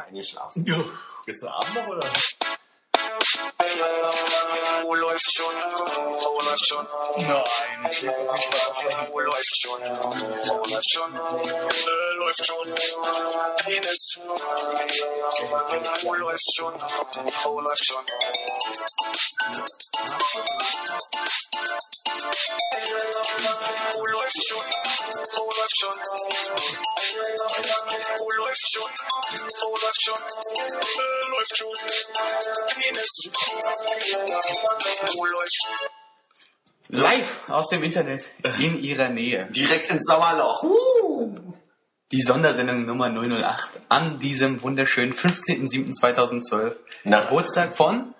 mal eingeschlafen. Ja. Gestern Abend noch, oder? Wo läuft schon? Wo läuft schon? Nein, ich Wo läuft schon? Wo läuft schon? Äh, läuft schon. Penis. Wo läuft schon? Wo läuft schon? Wo läuft schon? Wo läuft schon? Wo läuft schon? Wo läuft schon? Läuft schon. Penis. Wo läuft Live aus dem Internet in ihrer Nähe. Direkt ins Sommerloch. Uh. Die Sondersendung Nummer 008 an diesem wunderschönen 15.07.2012. Na. Geburtstag von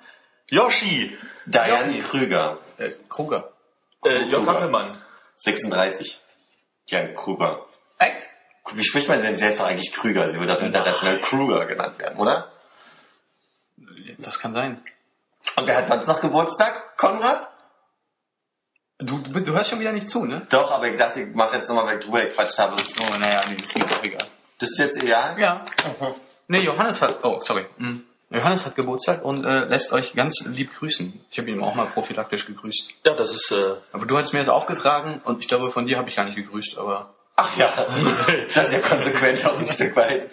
Yoshi! Diane. Krüger, äh, Kruger. Äh, Jörg Kappelmann. 36. Diane Krüger. Echt? Wie spricht man denn? Sie heißt doch eigentlich Krüger. Sie wird doch international Krüger genannt werden, oder? Das kann sein. Und wer hat sonst noch Geburtstag? Konrad? Du, du, bist- du hörst schon wieder nicht zu, ne? Doch, aber ich dachte, ich mache jetzt nochmal, weil ich drüber gequatscht habe. Oh, naja, nee, ist mir doch egal. Das ist jetzt egal? Ja. Nee, Johannes hat, oh, sorry. Hm. Johannes hat Geburtstag und äh, lässt euch ganz lieb grüßen. Ich habe ihn auch mal prophylaktisch gegrüßt. Ja, das ist, äh, Aber du hast mir das aufgetragen und ich glaube, von dir habe ich gar nicht gegrüßt, aber Ach ja, das ist ja konsequent auch ein Stück weit.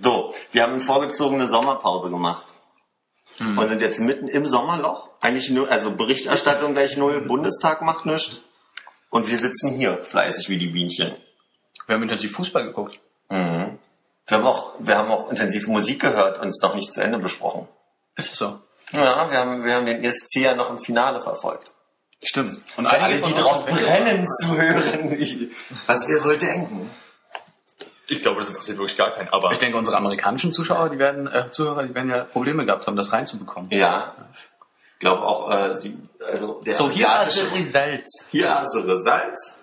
So, wir haben eine vorgezogene Sommerpause gemacht. Und sind jetzt mitten im Sommerloch. Eigentlich nur, also Berichterstattung gleich null, Bundestag macht nichts. Und wir sitzen hier, fleißig wie die Bienchen. wir haben intensiv Fußball geguckt. Mhm. Wir haben auch, wir haben auch intensiv Musik gehört und es noch nicht zu Ende besprochen. Ist es so? Ja, wir haben, wir haben den ESC ja noch im Finale verfolgt. Stimmt. Und Für alle, die drauf brennen zu hören, wie, was wir wohl denken. ich glaube, das interessiert wirklich gar keinen, aber Ich denke, unsere amerikanischen Zuschauer, die werden, äh, Zuhörer, die werden ja Probleme gehabt haben, das reinzubekommen. Ja. Ich glaube auch, äh, die, also der So, hier asiatische, ist Results. hier hast du Salz.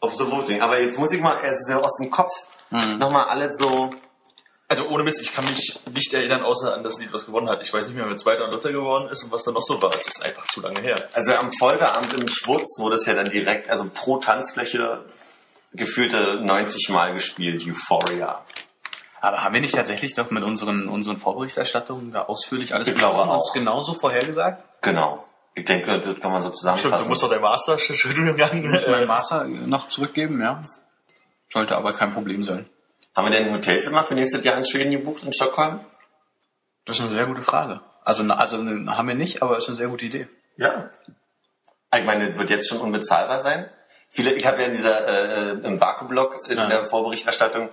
Auf so Voting. Aber jetzt muss ich mal, also aus dem Kopf, nochmal alle so, Also ohne Mist, ich kann mich nicht erinnern, außer an das Lied, was gewonnen hat. Ich weiß nicht mehr, wer Zweiter und Dritter geworden ist und was da noch so war. Es ist einfach zu lange her. also am Folgeabend im Schwurz wurde es ja dann direkt, also pro Tanzfläche gefühlte 90 Mal gespielt, Euphoria. Aber haben wir nicht tatsächlich doch mit unseren, unseren Vorberichterstattungen da ausführlich alles besprochen und genauso vorhergesagt? Genau. Ich denke, das kann man so Stimmt, zusammenfassen. du musst doch dein Masterstudiengang. Ich mein Äh, Master noch zurückgeben, ja. Sollte aber kein Problem sein. Haben wir denn ein Hotelzimmer für nächstes Jahr in Schweden gebucht, in Stockholm? Das ist eine sehr gute Frage. Also, also ne, haben wir nicht, aber ist eine sehr gute Idee. Ja. Ich meine, das wird jetzt schon unbezahlbar sein. Viele, ich habe ja in dieser äh, im Baku-Blog in Ja. der Vorberichterstattung,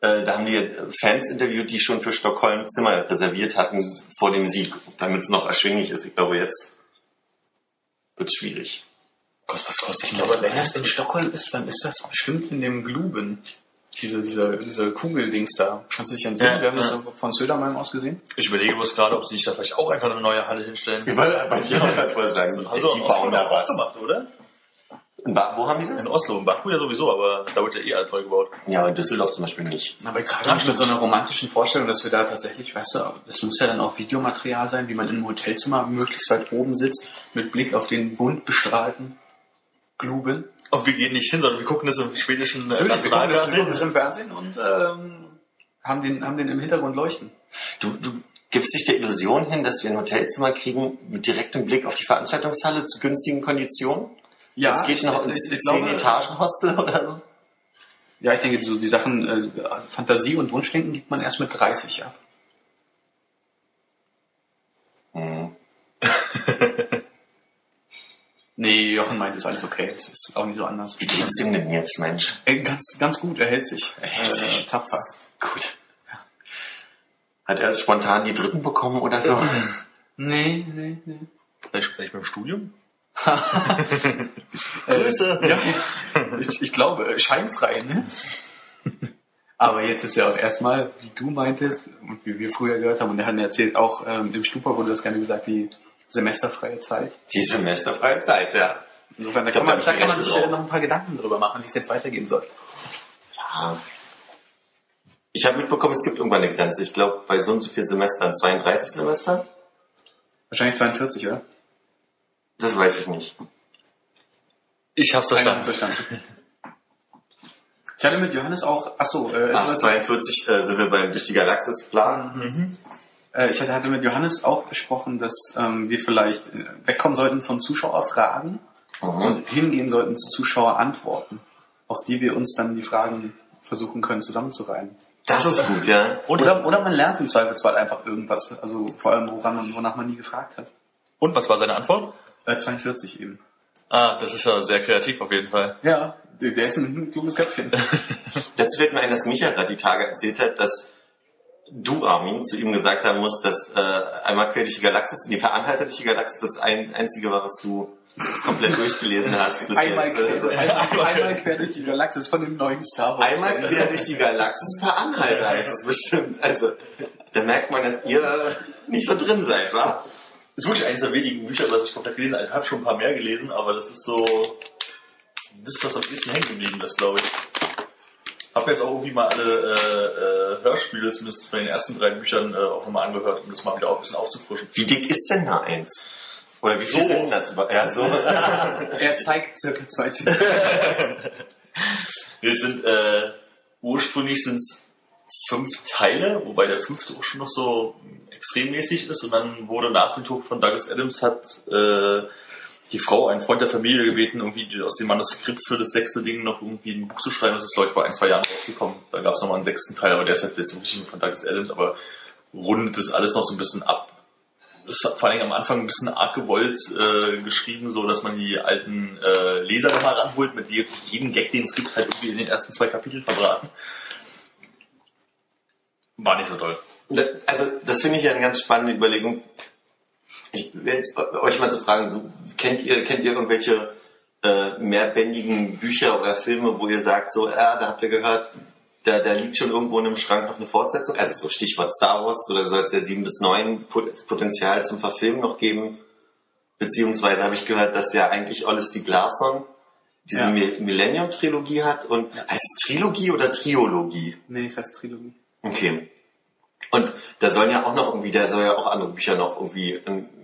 äh, da haben die Fans interviewt, die schon für Stockholm Zimmer reserviert hatten vor dem Sieg, damit es noch erschwinglich ist. Ich glaube, jetzt wird schwierig. Gott, was kostet Ich das? glaube, wenn das in Stockholm ist, dann ist das bestimmt in dem Gluben. Diese, diese, diese Kugeldings da. Kannst du dich entsinnen? Ja, Wir haben das ja. von Södermalm aus gesehen. Ich überlege bloß gerade, ob sie nicht da vielleicht auch einfach eine neue Halle hinstellen. Ich wollte bei dir mal gerade vorschlagen, die, Also die bauen da was. gemacht, oder? In ba wo haben die das? In Oslo, in Baku ja sowieso, aber da wird ja eh alles neu gebaut. Ja, aber in Düsseldorf zum Beispiel nicht. Aber gerade mit so einer romantischen Vorstellung, dass wir da tatsächlich, weißt du, das muss ja dann auch Videomaterial sein, wie man in einem Hotelzimmer möglichst weit oben sitzt, mit Blick auf den bunt bestrahlten Gluben. Und wir gehen nicht hin, sondern wir gucken das im schwedischen äh, Natürlich, wir gucken das, Nationalfernsehen. im Fernsehen und ähm, haben, den, haben den im Hintergrund leuchten. Du, du gibst dich der Illusion hin, dass wir ein Hotelzimmer kriegen mit direktem Blick auf die Veranstaltungshalle zu günstigen Konditionen? Ja, Jetzt geht ich- noch ins ich glaube- 10-Etagen-Hostel oder so? Ja, ich denke, so die Sachen äh, Fantasie und Wunschdenken gibt man erst mit 30 ab. Hm. Nee, Jochen meint, ist alles okay. Es ist auch nicht so anders. Wie geht's ihm denn jetzt, Mensch? Äh, ganz, ganz gut, er hält sich. Er hält sich. tapfer. Gut. Hat er spontan die dritten bekommen oder so? Nee, nee, nee. Vielleicht, vielleicht beim Studium? Grüße. Ja, ich, ich glaube, äh, scheinfrei, ne? Aber jetzt ist ja auch erstmal, wie du meintest und wie wir früher gehört haben, und er hat mir erzählt, auch ähm, im Stupa wurde das gerne gesagt, die semesterfreie Zeit. Die semesterfreie Zeit, ja. Insofern, da glaub, kann man, da kann man sich drauf. noch ein paar Gedanken drüber machen, wie es jetzt weitergehen soll. ja. Ich habe mitbekommen, es gibt irgendwann eine Grenze. Ich glaube, bei so und so vielen Semestern, 32 Semester? Wahrscheinlich 42, oder? Das weiß ich nicht. Ich hab's verstanden. verstanden. Ich hatte mit Johannes auch, achso, äh, Ach, jetzt- 42 äh, sind wir beim durch die Galaxis Plan. Äh, ich hatte- mit Johannes auch besprochen, dass ähm, wir vielleicht äh, wegkommen sollten von Zuschauerfragen und hingehen sollten zu Zuschauerantworten, auf die wir uns dann die Fragen versuchen können zusammenzureihen. Das ist gut, ja. Und, Oder, oder man lernt im Zweifelsfall einfach irgendwas, also vor allem woran man, wonach man nie gefragt hat. und was war seine Antwort? Äh, 42 eben. Ah, das ist ja sehr kreativ auf jeden Fall. Ja, der, der ist ein kluges Köpfchen. Dazu fällt mir ein, dass Micha gerade die Tage erzählt hat, dass du, Armin, zu ihm gesagt haben musst, dass äh, einmal quer durch die Galaxis, nee, per Anhalter durch die Galaxis das ein, einzige war, was du komplett durchgelesen hast. bis Einmal jetzt. quer, einmal, einmal quer durch die Galaxis von dem neuen Star Wars. Einmal quer durch die Galaxis per Anhalter heißt es bestimmt. Also, da merkt man, dass ihr nicht so drin seid, wa? Ist wirklich eines der wenigen Bücher, was ich komplett gelesen habe. Ich habe schon ein paar mehr gelesen, aber das ist so das, was am ehesten hängen geblieben ist, glaube ich. Habe jetzt auch irgendwie mal alle äh, äh, Hörspiele, zumindest von den ersten drei Büchern, äh, auch nochmal angehört, um das mal wieder auch ein bisschen aufzufrischen. Wie dick ist denn da eins? Oder wie viel So. sind das? Ja, so. Er zeigt circa zwei Zentimeter. Wir sind, äh, ursprünglich sind es fünf Teile, wobei der fünfte auch schon noch so extremmäßig ist und dann wurde nach dem Tod von Douglas Adams hat äh, die Frau, einen Freund der Familie gebeten, irgendwie aus dem Manuskript für das sechste Ding noch irgendwie ein Buch zu schreiben. Das ist, glaube ich, vor ein, zwei Jahren rausgekommen. Da gab es nochmal einen sechsten Teil, aber der ist halt jetzt wirklich von Douglas Adams, aber rundet das alles noch so ein bisschen ab. Das ist vor allem am Anfang ein bisschen arg gewollt äh, geschrieben, so dass man die alten äh, Leser nochmal ranholt, mit die jeden Gag, den es gibt, halt irgendwie in den ersten zwei Kapiteln verbraten. War nicht so toll. Also, das finde ich ja eine ganz spannende Überlegung. Ich will jetzt euch mal zu fragen, kennt ihr, kennt ihr irgendwelche äh, mehrbändigen Bücher oder Filme, wo ihr sagt, so, ja, da habt ihr gehört, da, da liegt schon irgendwo in einem Schrank noch eine Fortsetzung? Also so Stichwort Star Wars, oder soll es ja sieben bis neun Pot- Potenzial zum Verfilmen noch geben? Beziehungsweise habe ich gehört, dass ja eigentlich Alles die Glasson diese Ja. Mi- Millennium-Trilogie hat und heißt es Trilogie oder Triologie? nee, das heißt Trilogie. Okay. Und da sollen ja auch noch irgendwie, da soll ja auch andere Bücher noch irgendwie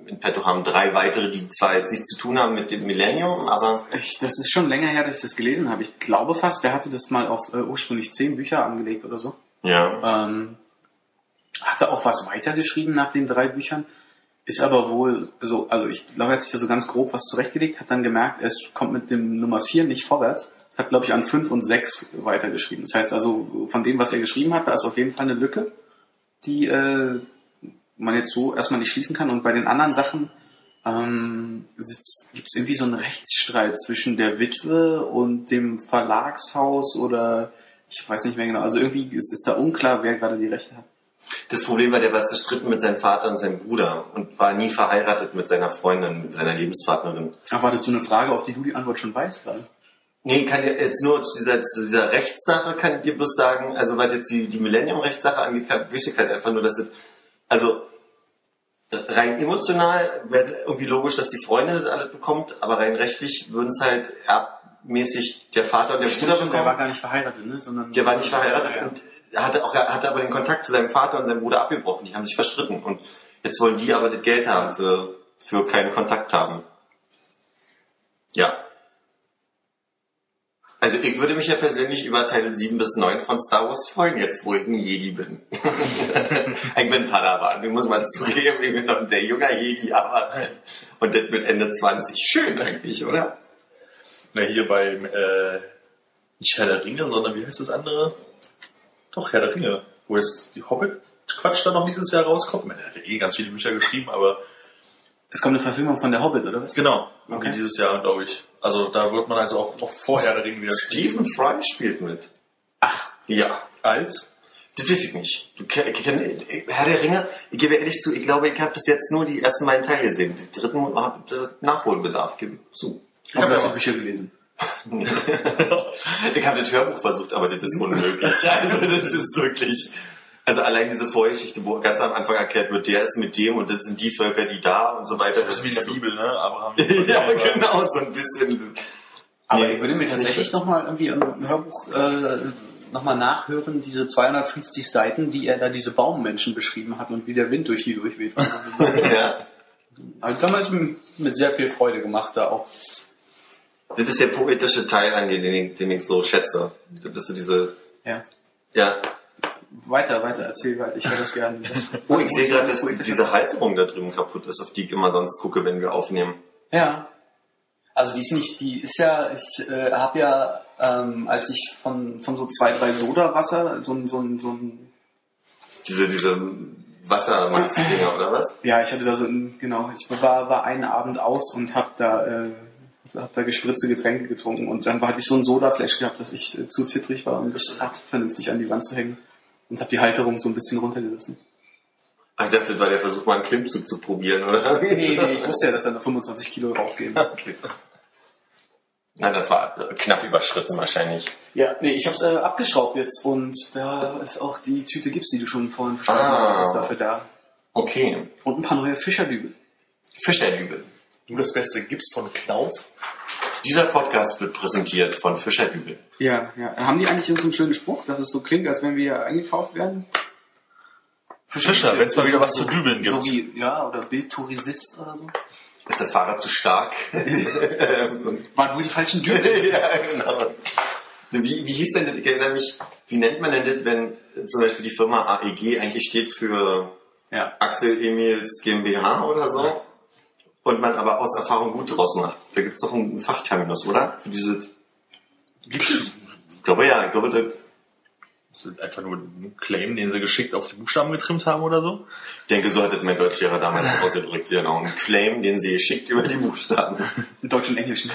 in, petto haben. Drei weitere, die zwar jetzt nichts zu tun haben mit dem Millennium, aber Ich, das ist schon länger her, dass ich das gelesen habe. Ich glaube fast, der hatte das mal auf äh, ursprünglich zehn Bücher angelegt oder so. ja. Ähm, hatte auch was weitergeschrieben nach den drei Büchern. Ist aber wohl so, also ich glaube, er hat sich da so ganz grob was zurechtgelegt, hat dann gemerkt, es kommt mit dem Nummer vier nicht vorwärts. Hat, glaube ich, an fünf und sechs weitergeschrieben. Das heißt also, von dem, was er geschrieben hat, da ist auf jeden Fall eine Lücke, die äh, man jetzt so erstmal nicht schließen kann. Und bei den anderen Sachen ähm, gibt es irgendwie so einen Rechtsstreit zwischen der Witwe und dem Verlagshaus oder ich weiß nicht mehr genau. Also irgendwie ist, ist da unklar, wer gerade die Rechte hat. Das Problem war, der war zerstritten mit seinem Vater und seinem Bruder und war nie verheiratet mit seiner Freundin, mit seiner Lebenspartnerin. Ach, war das so eine Frage, auf die du die Antwort schon weißt gerade? Nee, kann dir jetzt nur zu dieser, zu dieser Rechtssache kann ich dir bloß sagen, also was jetzt die, die Millennium-Rechtssache angeht, wüsste ich halt einfach nur, dass es, also rein emotional wäre irgendwie logisch, dass die Freundin das alles bekommt, aber rein rechtlich würden es halt erbmäßig der Vater und der Bruder Stimmt, der war bekommen. gar nicht verheiratet, ne? Sondern Der war nicht verheiratet Ja, und er hatte auch, hatte aber den Kontakt zu seinem Vater und seinem Bruder abgebrochen. Die haben sich verstritten und jetzt wollen die aber das Geld haben für, für keinen Kontakt haben. Ja. Also ich würde mich ja persönlich über Teile 7 bis 9 von Star Wars freuen, jetzt wo ich ein Jedi bin. ich bin Padawan, ich muss mal zugeben, ich bin noch der junge Jedi, aber und das mit Ende 20. Schön eigentlich, oder? Na, hier beim, äh, nicht Herr der Ringe, sondern wie heißt das andere? Doch, Herr der Ringe. Wo jetzt die Hobbit-Quatsch da noch dieses Jahr rauskommt. Man, er hat ja eh ganz viele Bücher geschrieben, aber Es kommt eine Verfilmung von der Hobbit, oder was? genau, Okay. dieses Jahr, glaube ich. Also da wird man also auch, auch vor Herr der Ringe wieder Stephen Fry spielt mit. Ach, Ja. Als? Das weiß ich nicht. Du, Herr der Ringe, ich gebe ehrlich zu, ich glaube, ich habe bis jetzt nur die ersten beiden Teile gesehen. Die dritten haben Nachholbedarf. Gebe zu. aber hab du hast ja Bücher gelesen. ich habe das Hörbuch versucht, aber das ist unmöglich. Also das ist wirklich. Also allein diese Vorgeschichte, wo ganz am Anfang erklärt wird, der ist mit dem und das sind die Völker, die da und so weiter. Das ist wie in der Bibel, ne? Abraham. ja, genau, so ein bisschen. Aber Nee, ich würde mir tatsächlich nochmal irgendwie im Hörbuch äh, nochmal nachhören, diese 250 Seiten, die er da diese Baummenschen beschrieben hat und wie der Wind durch die durchweht. ja. Also damals mit, mit sehr viel Freude gemacht da auch. Das ist der poetische Teil an dir, den ich, den ich so schätze. Das ist so diese, Ja. ja. Weiter, weiter, erzähl weiter. Ich höre das gerne. Das, Oh, ich sehe gerade, dass diese Halterung da drüben kaputt ist, auf die ich immer sonst gucke, wenn wir aufnehmen. Ja. Also die ist nicht, die ist ja, ich äh, habe ja, ähm, als ich von, von so zwei, drei Sodawasser, so ein, so ein, so ein, Diese, diese Wassermax-Dinger, oder was? ja, ich hatte da so ein, genau, ich war, war einen Abend aus und habe da, äh, hab da gespritzte Getränke getrunken und dann hatte ich so ein Sodaflash gehabt, dass ich äh, zu zittrig war, um das Rad vernünftig an die Wand zu hängen und habe die Halterung so ein bisschen runtergerissen. Ah, Ich dachte, das war der Versuch, mal einen Klimmzug zu probieren, oder? Nee, nee, ich wusste ja, dass da noch 25 Kilo raufgehen. Okay. Nein, das war knapp überschritten wahrscheinlich. Ja, nee, ich habe es äh, abgeschraubt jetzt und da ist auch die Tüte Gips, die du schon vorhin verspeisen Ah. wolltest, dafür da. Okay. Und ein paar neue Fischerdübel. Fischerdübel. Du das Beste gibst von Knauf. Dieser Podcast wird präsentiert von Fischerdübel. Ja, ja. Haben die eigentlich so einen schönen Spruch, dass es so klingt, als wenn wir eingekauft werden? Fischer, wenn es mal wieder was so, zu dübeln gibt. So wie, ja, oder Bildtourisist oder so. Ist das Fahrrad zu stark? Waren wohl die falschen Dübel. ja, genau. Wie, wie hieß denn das? Ich erinnere mich, wie nennt man denn das, wenn zum Beispiel die Firma AEG eigentlich steht für Ja. Axel Emils GmbH oder so? Und man aber aus Erfahrung gut draus macht. Da gibt es doch einen Fachterminus, oder? Für diese, Gibt es? ich glaube ja, ich glaube, das, Das ist einfach nur ein Claim, den sie geschickt auf die Buchstaben getrimmt haben oder so. ich denke, so hat das mein Deutschlehrer damals ausgedrückt. Genau, ein Claim, den sie schickt über die Buchstaben. In Deutsch und Englisch. ne?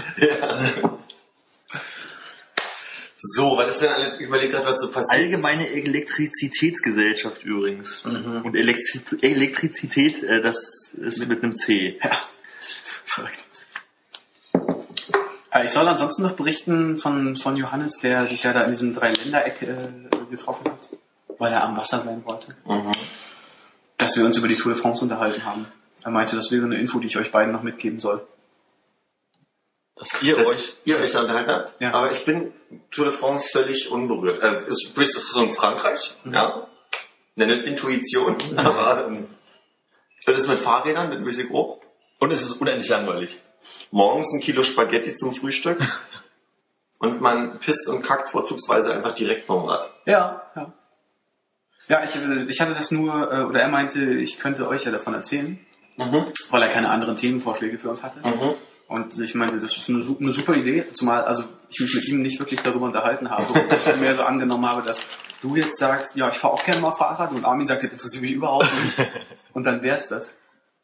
So, was ist denn alle, ich überlege gerade, was so passiert Allgemeine Elektrizitätsgesellschaft übrigens. Und Elektri Elektrizität, äh, das ist mit einem C. Verrückt. Äh, Ich soll ansonsten noch berichten von, von Johannes, der sich ja da in diesem Dreiländereck äh, getroffen hat, weil er am Wasser sein wollte. Mhm. Dass wir uns über die Tour de France unterhalten haben. Er meinte, das wäre eine Info, die ich euch beiden noch mitgeben soll. Dass ihr Dass euch ihr euch unterhalten habt. Ja. Aber ich bin Tour de France völlig unberührt. Äh, ist, sprich, das ist so in Frankreich, ja. Nennt Intuition, aber ähm, das ist mit Fahrrädern, mit grob. Und es ist unendlich langweilig. Morgens ein Kilo Spaghetti zum Frühstück. und man pisst und kackt vorzugsweise einfach direkt vom Rad. Ja, ja. Ja, ich, ich hatte das nur, äh, oder er meinte, ich könnte euch ja davon erzählen, Mhm. weil er keine anderen Themenvorschläge für uns hatte. Mhm. Und ich meinte, das ist eine, eine super Idee, zumal also ich mich mit ihm nicht wirklich darüber unterhalten habe und ich mehr so angenommen habe, dass du jetzt sagst, ja, ich fahre auch gerne mal Fahrrad und Armin sagt, das interessiert mich überhaupt nicht. Und dann wär's das.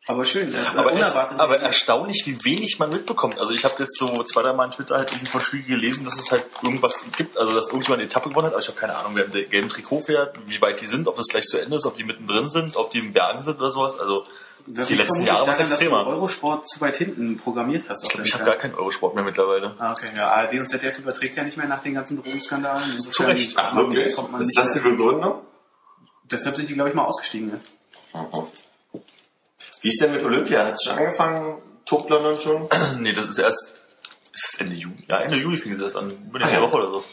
Aber schön, hat Aber, es, unerwartet. aber erstaunlich, wie wenig man mitbekommt. Also ich habe jetzt so zwei, drei Mal in Twitter halt irgendwie von Spiegel gelesen, dass es halt irgendwas gibt, also dass irgendjemand eine Etappe gewonnen hat, aber ich habe keine Ahnung, wer im gelben Trikot fährt, wie weit die sind, ob das gleich zu Ende ist, ob die mittendrin sind, ob die im Bergen sind oder sowas. Also das die letzten Jahre war daran, dass du extremer. Eurosport zu weit hinten programmiert hast. Ich deinem habe gar keinen Eurosport mehr mittlerweile. Ah, okay, ja, ARD und ZDF überträgt ja nicht mehr nach den ganzen Drogenskandalen. Insofern Zu Recht. Ach, wirklich? kommt man ist das die Begründung? Deshalb sind die, glaube ich, mal ausgestiegen. Ja. Mhm. Wie ist denn mit Olympia? Hat es schon angefangen? Tobt London schon? nee, das ist erst ist es Ende Juli. Ja, Ende Juli fing das an, über nächste Ah, ja. Woche oder so.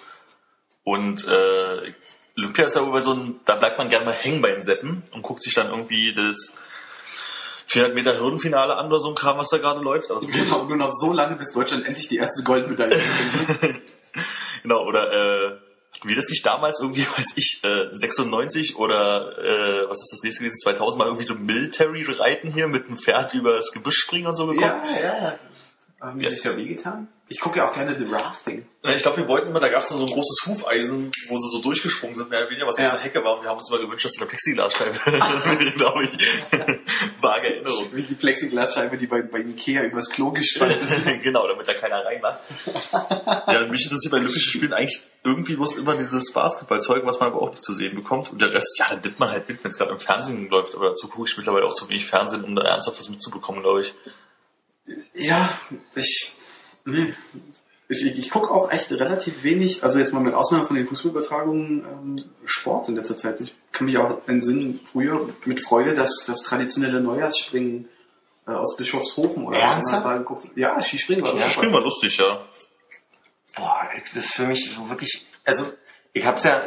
Und äh, Olympia ist ja über so ein, da bleibt man gerne mal hängen bei den Seppen und guckt sich dann irgendwie das 400 Meter Hürdenfinale an oder so ein Kram, was da gerade läuft. Aber so Genau, nur noch so lange, bis Deutschland endlich die erste Goldmedaille gewinnt. Genau, oder äh, hatten wir das nicht damals irgendwie, weiß ich, äh, 96 oder äh, was ist das nächste gewesen, 2000 mal irgendwie so Military-Reiten hier mit einem Pferd über das Gebüsch springen und so gekommen? ja, ja. Haben die sich da wehgetan? Ich gucke ja auch gerne The Rafting. Ja, Ich glaube, wir wollten immer, da gab es so ein großes Hufeisen, wo sie so durchgesprungen sind, mehr oder weniger, was Ja. aus einer Hecke war. Und wir haben uns immer gewünscht, dass da eine Plexiglasscheibe, glaube ich, vage Erinnerung. Wie die Plexiglasscheibe, die bei, bei Ikea übers Klo gespannt ist. genau, damit da keiner reinmacht. ja, mich interessiert bei Olympischen Spielen eigentlich irgendwie bloß immer dieses Basketballzeug, was man aber auch nicht zu sehen bekommt. Und der Rest, ja, dann nimmt man halt mit, wenn es gerade im Fernsehen läuft. Aber dazu gucke ich mittlerweile auch zu wenig Fernsehen, um da ernsthaft was mitzubekommen, glaube ich. Ja, ich, nee. ich, ich, ich gucke auch echt relativ wenig, also jetzt mal mit Ausnahme von den Fußballübertragungen, ähm, Sport in letzter Zeit. Ich kann mich auch entsinnen, früher mit Freude, dass das traditionelle Neujahrsspringen äh, aus Bischofshofen oder Ernsthaft? da geguckt Ja, Skispringen war Ja, super. Spielen war lustig, ja. Boah, das ist für mich wirklich, also ich habe es ja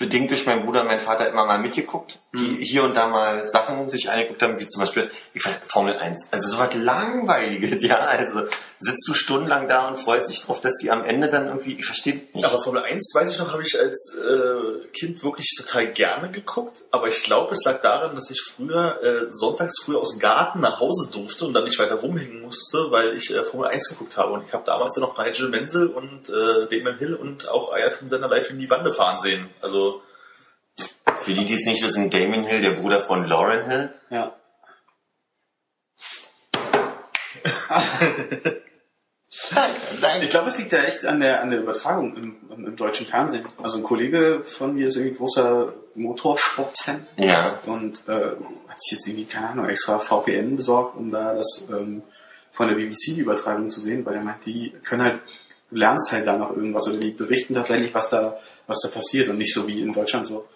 bedingt durch meinen Bruder und meinen Vater immer mal mitgeguckt, die hier und da mal Sachen sich angeguckt haben, wie zum Beispiel ich weiß, Formel 1. Also so was Langweiliges, ja. Also sitzt du stundenlang da und freust dich drauf, dass die am Ende dann irgendwie, ich verstehe nicht. Aber Formel 1, weiß ich noch, habe ich als äh, Kind wirklich total gerne geguckt. Aber ich glaube, es lag daran, dass ich früher äh, sonntags früher aus dem Garten nach Hause durfte und dann nicht weiter rumhängen musste, weil ich äh, Formel 1 geguckt habe. Und ich habe damals ja noch Nigel Menzel und äh, Damon Hill und auch Ayrton Senna live in die Bande fahren sehen. Also Für die, die es nicht wissen, Damien Hill, der Bruder von Lauren Hill. Ja. Danke. Ich glaube, es liegt ja echt an der, an der Übertragung im, im, im deutschen Fernsehen. Also ein Kollege von mir ist irgendwie großer Motorsport-Fan Ja. und äh, hat sich jetzt irgendwie, keine Ahnung, extra VPN besorgt, um da das ähm, von der BBC die Übertragung zu sehen, weil er meint, die können halt, du lernst halt da noch irgendwas oder die berichten tatsächlich, was da, was da passiert und nicht so wie in Deutschland so.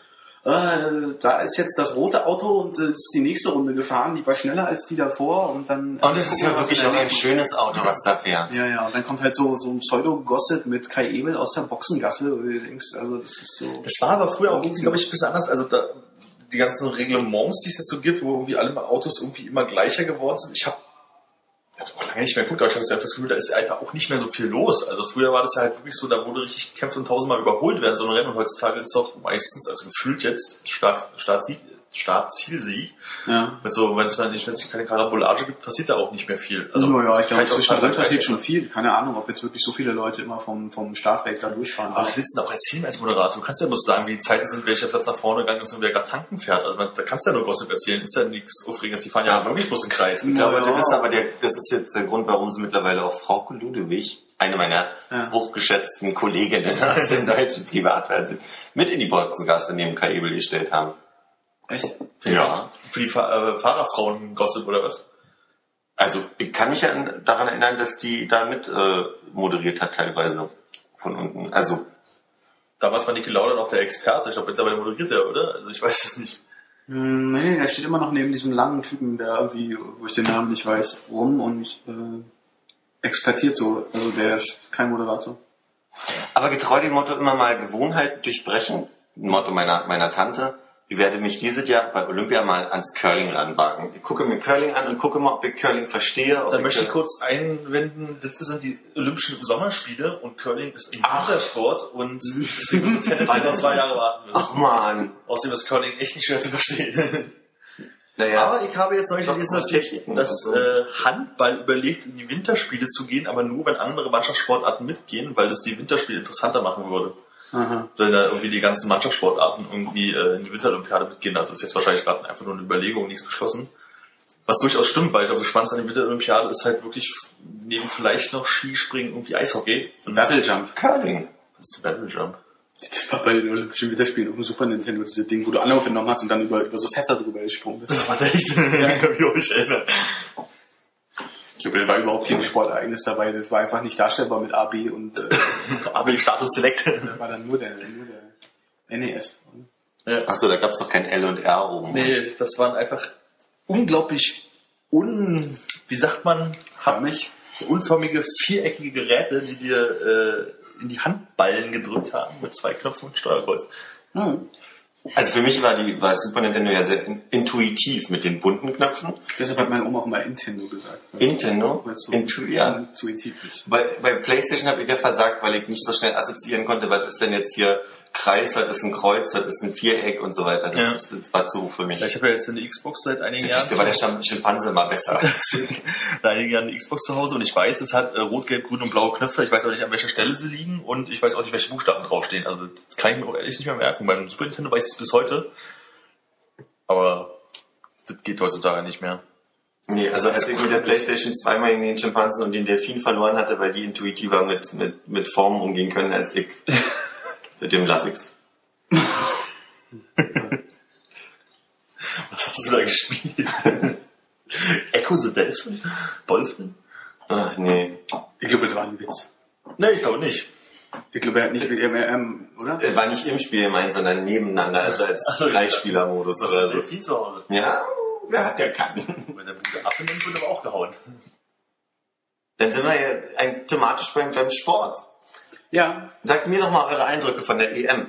Äh, da ist jetzt das rote Auto und äh, ist die nächste Runde gefahren, die war schneller als die davor und dann. Und es ist ja wirklich auch ein schönes Auto, was da fährt. Ja, ja, und dann kommt halt so, so ein Pseudo-Gossip mit Kai Ebel aus der Boxengasse, wo du denkst, also das ist so. Das war aber früher auch irgendwie, glaube ich, ein bisschen anders. Also da, die ganzen Reglements, die es jetzt so gibt, wo irgendwie alle Autos irgendwie immer gleicher geworden sind. Ich habe ich hab auch lange nicht mehr geguckt, aber ich habe das Gefühl, da ist einfach auch nicht mehr so viel los. Also früher war das ja halt wirklich so, da wurde richtig gekämpft und tausendmal überholt werden, so ein Rennen. Und heutzutage ist es doch meistens, also gefühlt jetzt, Start, Startsieg, Start-Zielsieg. Ja. Wenn so, wenn es nicht, wenn es keine Karambolage gibt, passiert da auch nicht mehr viel. Also, naja, ich glaube, zwischendrin passiert schon viel. Keine Ahnung, ob jetzt wirklich so viele Leute immer vom, vom Startweg da durchfahren. Aber was willst du denn auch erzählen als Moderator? Du kannst ja bloß sagen, wie die Zeiten sind, welcher Platz nach vorne gegangen ist und wer gerade tanken fährt. Also da kannst du ja nur Gossip erzählen, ist ja nichts Aufregendes. Die fahren ja wirklich bloß im Kreis. Ich glaube, Ja. das ist aber der, das ist jetzt der Grund, warum sie mittlerweile auch Frauke Ludewig, eine meiner Ja. hochgeschätzten Kolleginnen aus dem deutschen Privatfernsehen, mit in die Boxengasse neben Kai Ebel gestellt haben. Echt? Ja. Für die Fa äh, Fahrerfrauen Gossip oder was? Also ich kann mich ja an, daran erinnern, dass die da mit äh, moderiert hat teilweise von unten. Also Damals war Niki Lauda noch der Experte. Ich glaube, mittlerweile moderiert er, oder? Also ich weiß es nicht. Hm, nee, nee, der steht immer noch neben diesem langen Typen, der irgendwie, wo ich den Namen nicht weiß, rum und äh, expertiert so. Also der ist kein Moderator. Aber getreu dem Motto immer mal Gewohnheiten durchbrechen, ein Motto meiner, meiner Tante, ich werde mich dieses Jahr bei Olympia mal ans Curling ranwagen. Ich gucke mir Curling an und gucke mal, ob ich Curling verstehe. Da möchte ich kurz einwenden, das sind die Olympischen Sommerspiele und Curling ist ein. Wintersport und deswegen müssen Tennis noch zwei Jahre warten müssen. Ach man. Außerdem ist Curling echt nicht schwer zu verstehen. Naja, Aber ich habe jetzt neulich gelesen, dass, Techniken dass und so. äh, Handball überlegt, in die Winterspiele zu gehen, aber nur, wenn andere Mannschaftssportarten mitgehen, weil das die Winterspiele interessanter machen würde. Aha. Wenn da irgendwie die ganzen Mannschaftssportarten irgendwie äh, in die Winterolympiade mitgehen. Also das ist jetzt wahrscheinlich gerade einfach nur eine Überlegung, nichts beschlossen. Was durchaus stimmt, weil ich glaube, das Spannendste an der Winterolympiade ist halt wirklich neben vielleicht noch Skispringen irgendwie Eishockey. Und Battle Jump. Curling. das ist Battle Jump. Das war bei den Olympischen Winterspielen auf dem Super Nintendo, diese Ding, wo du Anlauf genommen hast und dann über, über so Fässer drüber gesprungen bist. Was echt? Ja, kann mich auch nicht erinnern. Ich glaube, da war überhaupt kein Sportereignis dabei, das war einfach nicht darstellbar mit A, B und äh, ich Status Select. da war dann nur der, nur der NES. ja. Achso, da gab's doch kein L und R oben. Nee, das waren einfach unglaublich un, wie sagt man, Förmig. unförmige viereckige Geräte, die dir äh, in die Handballen gedrückt haben mit zwei Knöpfen und Steuerkreuz. Hm. Also für mich war die war Super Nintendo ja sehr in, intuitiv mit den bunten Knöpfen. Deshalb hat meine Oma auch immer Nintendo gesagt. Nintendo? Weil so Intu- ja. intuitiv ist. Bei, bei PlayStation habe ich ja versagt, weil ich nicht so schnell assoziieren konnte, was ist denn jetzt hier Kreis, was ist ein Kreuz, was ist ein Viereck und so weiter. Das, Ja. ist, das war zu hoch für mich. Ja, ich habe ja jetzt eine Xbox seit einigen Jahren. Da war der Schim- Schimpanse mal besser. seit einigen Jahren eine Xbox zu Hause und ich weiß, es hat äh, rot, gelb, grün und blaue Knöpfe. Ich weiß aber nicht, an welcher Stelle sie liegen und ich weiß auch nicht, welche Buchstaben draufstehen. Also das kann ich mir auch ehrlich nicht mehr merken. Beim Super Nintendo weiß ich es bis heute. Aber das geht heutzutage nicht mehr. nee, also als ich mit der PlayStation zweimal gegen den Schimpansen und den Delfin verloren hatte, weil die intuitiver mit, mit, mit Formen umgehen können als ich. Seitdem lass ich's. Was hast du da gespielt? Echo the Dolphin? Dolphin? Ach, nee. Ich glaube, das war ein Witz. Nee, ich glaube nicht. Ich glaube, er hat nicht, er, er, ähm, oder? Es war nicht im Spiel gemeint, sondern nebeneinander, also als Ach so, Dreispielermodus oder so. Delfin zu Hause. Ja, wer hat der kann. Wenn der Bude abnimmt, wird aber auch gehauen. Dann sind wir ja ein, thematisch beim, beim Sport. Ja. Sagt mir doch mal eure Eindrücke von der EM.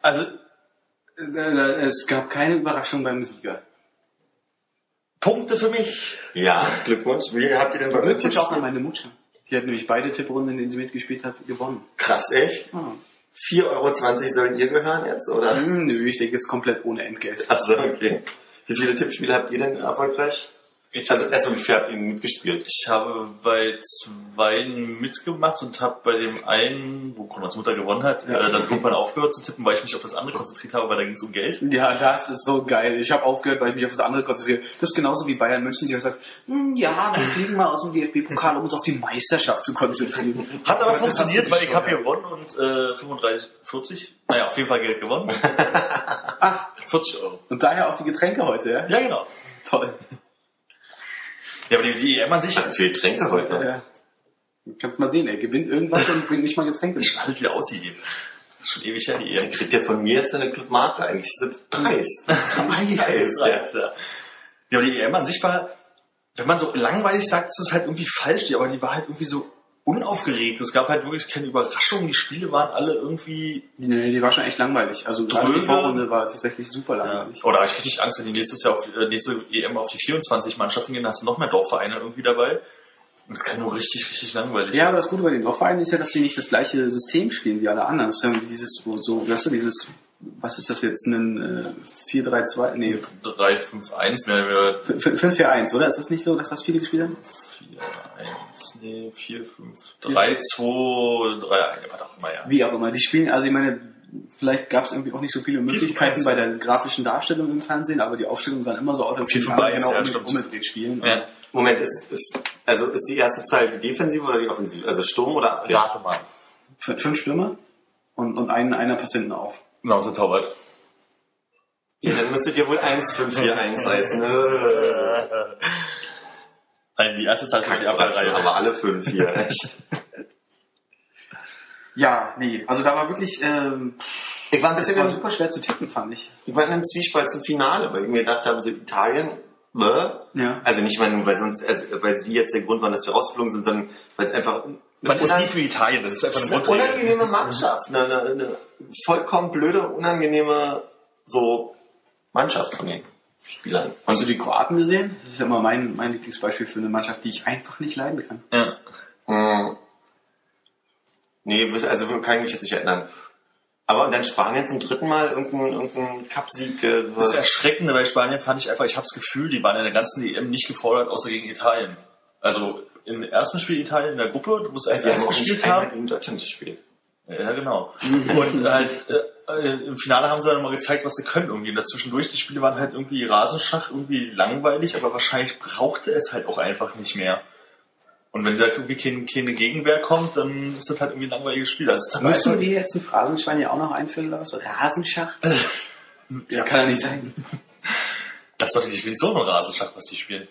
Also, Äh, Es gab keine Überraschung beim Sieger. Punkte für mich. Ja, Glückwunsch. Wie habt ihr denn bei Glückwunsch auch an meine Mutter. Die hat nämlich beide Tipprunden, in denen sie mitgespielt hat, gewonnen. Krass, echt? Ah. 4,20 Euro sollen ihr gehören jetzt, oder? Hm, nö, ich denke, es ist komplett ohne Entgelt. Achso, okay. Wie viele Tippspiele habt ihr denn erfolgreich? Also erstmal, wie viel habt ihr mitgespielt? Ich habe bei zwei mitgemacht und habe bei dem einen, wo Konrads Mutter gewonnen hat, Ja. äh, dann irgendwann aufgehört zu tippen, weil ich mich auf das andere konzentriert habe, weil da ging es um Geld. Ja, das ist so geil. Ich habe aufgehört, weil ich mich auf das andere konzentriere. Das ist genauso wie Bayern München, die sagt, hm, ja, wir fliegen mal aus dem DFB-Pokal, um uns auf die Meisterschaft zu konzentrieren. Hat aber Das funktioniert, weil ich habe schon, gewonnen und äh, 35, 40, naja, auf jeden Fall Geld gewonnen. Ach, 40 Euro. und daher auch die Getränke heute, ja? Ja, genau. Toll. Ja, aber die, die EM an sich viel Tränke heute. Ja. Du kannst mal sehen, er gewinnt irgendwas und bringt nicht mal Getränke. ist schon alles wieder ausgegeben. Das ist schon ewig her, die Der EM. kriegt ja von mir erst eine Club Mate. Eigentlich das dreist. Eigentlich Geil, ist es dreist, ja. ja, aber die EM an sich war, wenn man so langweilig sagt, ist es halt irgendwie falsch, die- aber die war halt irgendwie so unaufgeregt. Es gab halt wirklich keine Überraschungen. Die Spiele waren alle irgendwie Nee, die war schon echt langweilig. Also die. Vorrunde war tatsächlich super langweilig. Ja. Oder habe ich richtig Angst, wenn die nächstes Jahr auf, äh, nächste EM auf die 24 Mannschaften gehen, dann hast du noch mehr Dorfvereine irgendwie dabei. Und das kann nur richtig, richtig langweilig Ja, aber das Gute bei den Dorfvereinen ist ja, dass die nicht das gleiche System spielen wie alle anderen. Das ist ja dieses, wo so, weißt du, dieses, was ist das jetzt, ein äh, 4-3-2, nee, 3, 5, 1, mehr oder 5-4-1, oder? Ist das nicht so, dass das viele gespielt haben? 4, 1, nee, 4, 5, 3, 2, 3, 1, was auch immer, ja. Wie auch immer. Die spielen, also ich meine, vielleicht gab es irgendwie auch nicht so viele Möglichkeiten 4-5-1, bei der grafischen Darstellung im Fernsehen, aber die Aufstellungen sahen immer so aus, als 4-5-1, alle genau ja, um- umgedreht spielen. ja. Moment, ist, ist, also ist die erste Zahl die Defensive oder die Offensive? Also Sturm oder? Rate mal. Fünf Stürmer und, und einen, einer passt hinten auf. Genau, so Torwart. Ja, dann müsstet ihr wohl 1-5-4-1 heißen. Nein, die erste Zahl ist die Abwehrreihe. Aber alle fünf hier, echt. Ja, nee, also da war wirklich, ähm, Ich war ein bisschen war super schwer zu tippen, fand ich. ich war in einem Zwiespalt zum Finale, weil ich mir gedacht habe, so Italien, ne? Ja. Also nicht mal nur, weil sonst, also, weil sie jetzt der Grund waren, dass wir rausgeflogen sind, sondern weil es einfach Man ist nie für Italien, das ist einfach eine eine Grundregel. unangenehme Mannschaft, eine, eine, eine vollkommen blöde, unangenehme so Mannschaft von den Spielern. Hast du die Kroaten gesehen? Das ist ja immer mein, mein Lieblingsbeispiel für eine Mannschaft, die ich einfach nicht leiden kann. Ja. Mm. Nee, also kann ich mich jetzt nicht erinnern. Aber und dann Spanien zum dritten Mal irgendein, irgendein Cup-Sieg. Äh, Das Erschreckende bei Spanien fand ich einfach, ich habe das Gefühl, die waren in der ganzen EM nicht gefordert, außer gegen Italien. Also im ersten Spiel Italien in der Gruppe, du musst die 1-1 haben auch gespielt nicht haben. gegen Deutschland gespielt. Ja, genau. Und halt äh, im Finale haben sie dann mal gezeigt, was sie können irgendwie. Und dazwischendurch, die Spiele waren halt irgendwie Rasenschach, irgendwie langweilig, aber wahrscheinlich brauchte es halt auch einfach nicht mehr. Und wenn da irgendwie kein, keine Gegenwehr kommt, dann ist das halt irgendwie ein langweiliges Spiel. Also Müssen einfach- wir jetzt ein Phrasenschwein ja auch noch einführen oder was? Rasenschach? ja, kann ja nicht sein. das ist doch die Definition von Rasenschach, was die spielen.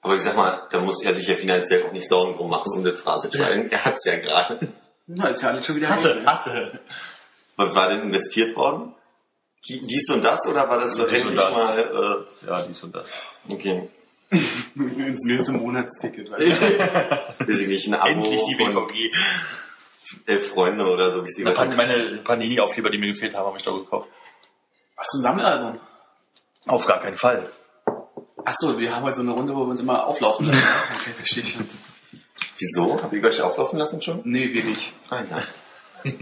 Aber ich sag mal, da muss er sich ja finanziell auch nicht Sorgen drum machen um das Phrasenschwein. Er hat's ja gerade. Na, ist ja alles schon wieder Hatte, weg, ne? hatte. Was war denn investiert worden? Die- Dies und das oder war das so endlich das. mal, Ja, dies und das. äh, okay, Ins nächste Monatsticket. weiß ich nicht, ein Abo Endlich die von BVG. elf Freunde oder so, wie sie Na, meine Panini-Aufkleber, die mir gefehlt haben, habe ich da gekauft. Hast du ein Sammelalbum? Auf gar keinen Fall. Achso, wir haben heute so eine Runde, wo wir uns immer auflaufen lassen. Okay, verstehe ich schon. Wieso? Habt ihr euch auflaufen lassen schon? Nee, wir nicht. Ah, ja.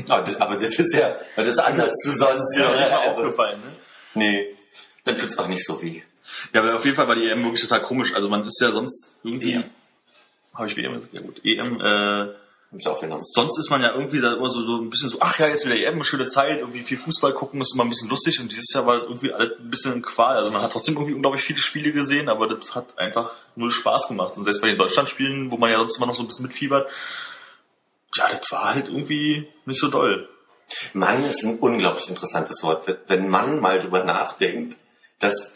aber, das, aber das ist ja, das ist anders zu sonst. Ist ja nicht mal aufgefallen, ne? Nee, dann tut's auch nicht so weh. Ja, aber auf jeden Fall war die EM wirklich total komisch. Also man ist ja sonst irgendwie... EM. Habe ich WM? Ja gut. EM, äh, Hab ich aufgenommen. sonst ist man ja irgendwie immer so, so ein bisschen so, ach ja, jetzt wieder EM, schöne Zeit, irgendwie viel Fußball gucken, ist immer ein bisschen lustig und dieses Jahr war irgendwie alles ein bisschen Qual. Also man hat trotzdem irgendwie unglaublich viele Spiele gesehen, aber das hat einfach null Spaß gemacht. Und selbst bei den Deutschlandspielen, wo man ja sonst immer noch so ein bisschen mitfiebert, ja, das war halt irgendwie nicht so doll. Mann ist ein unglaublich interessantes Wort. Wenn man mal drüber nachdenkt, dass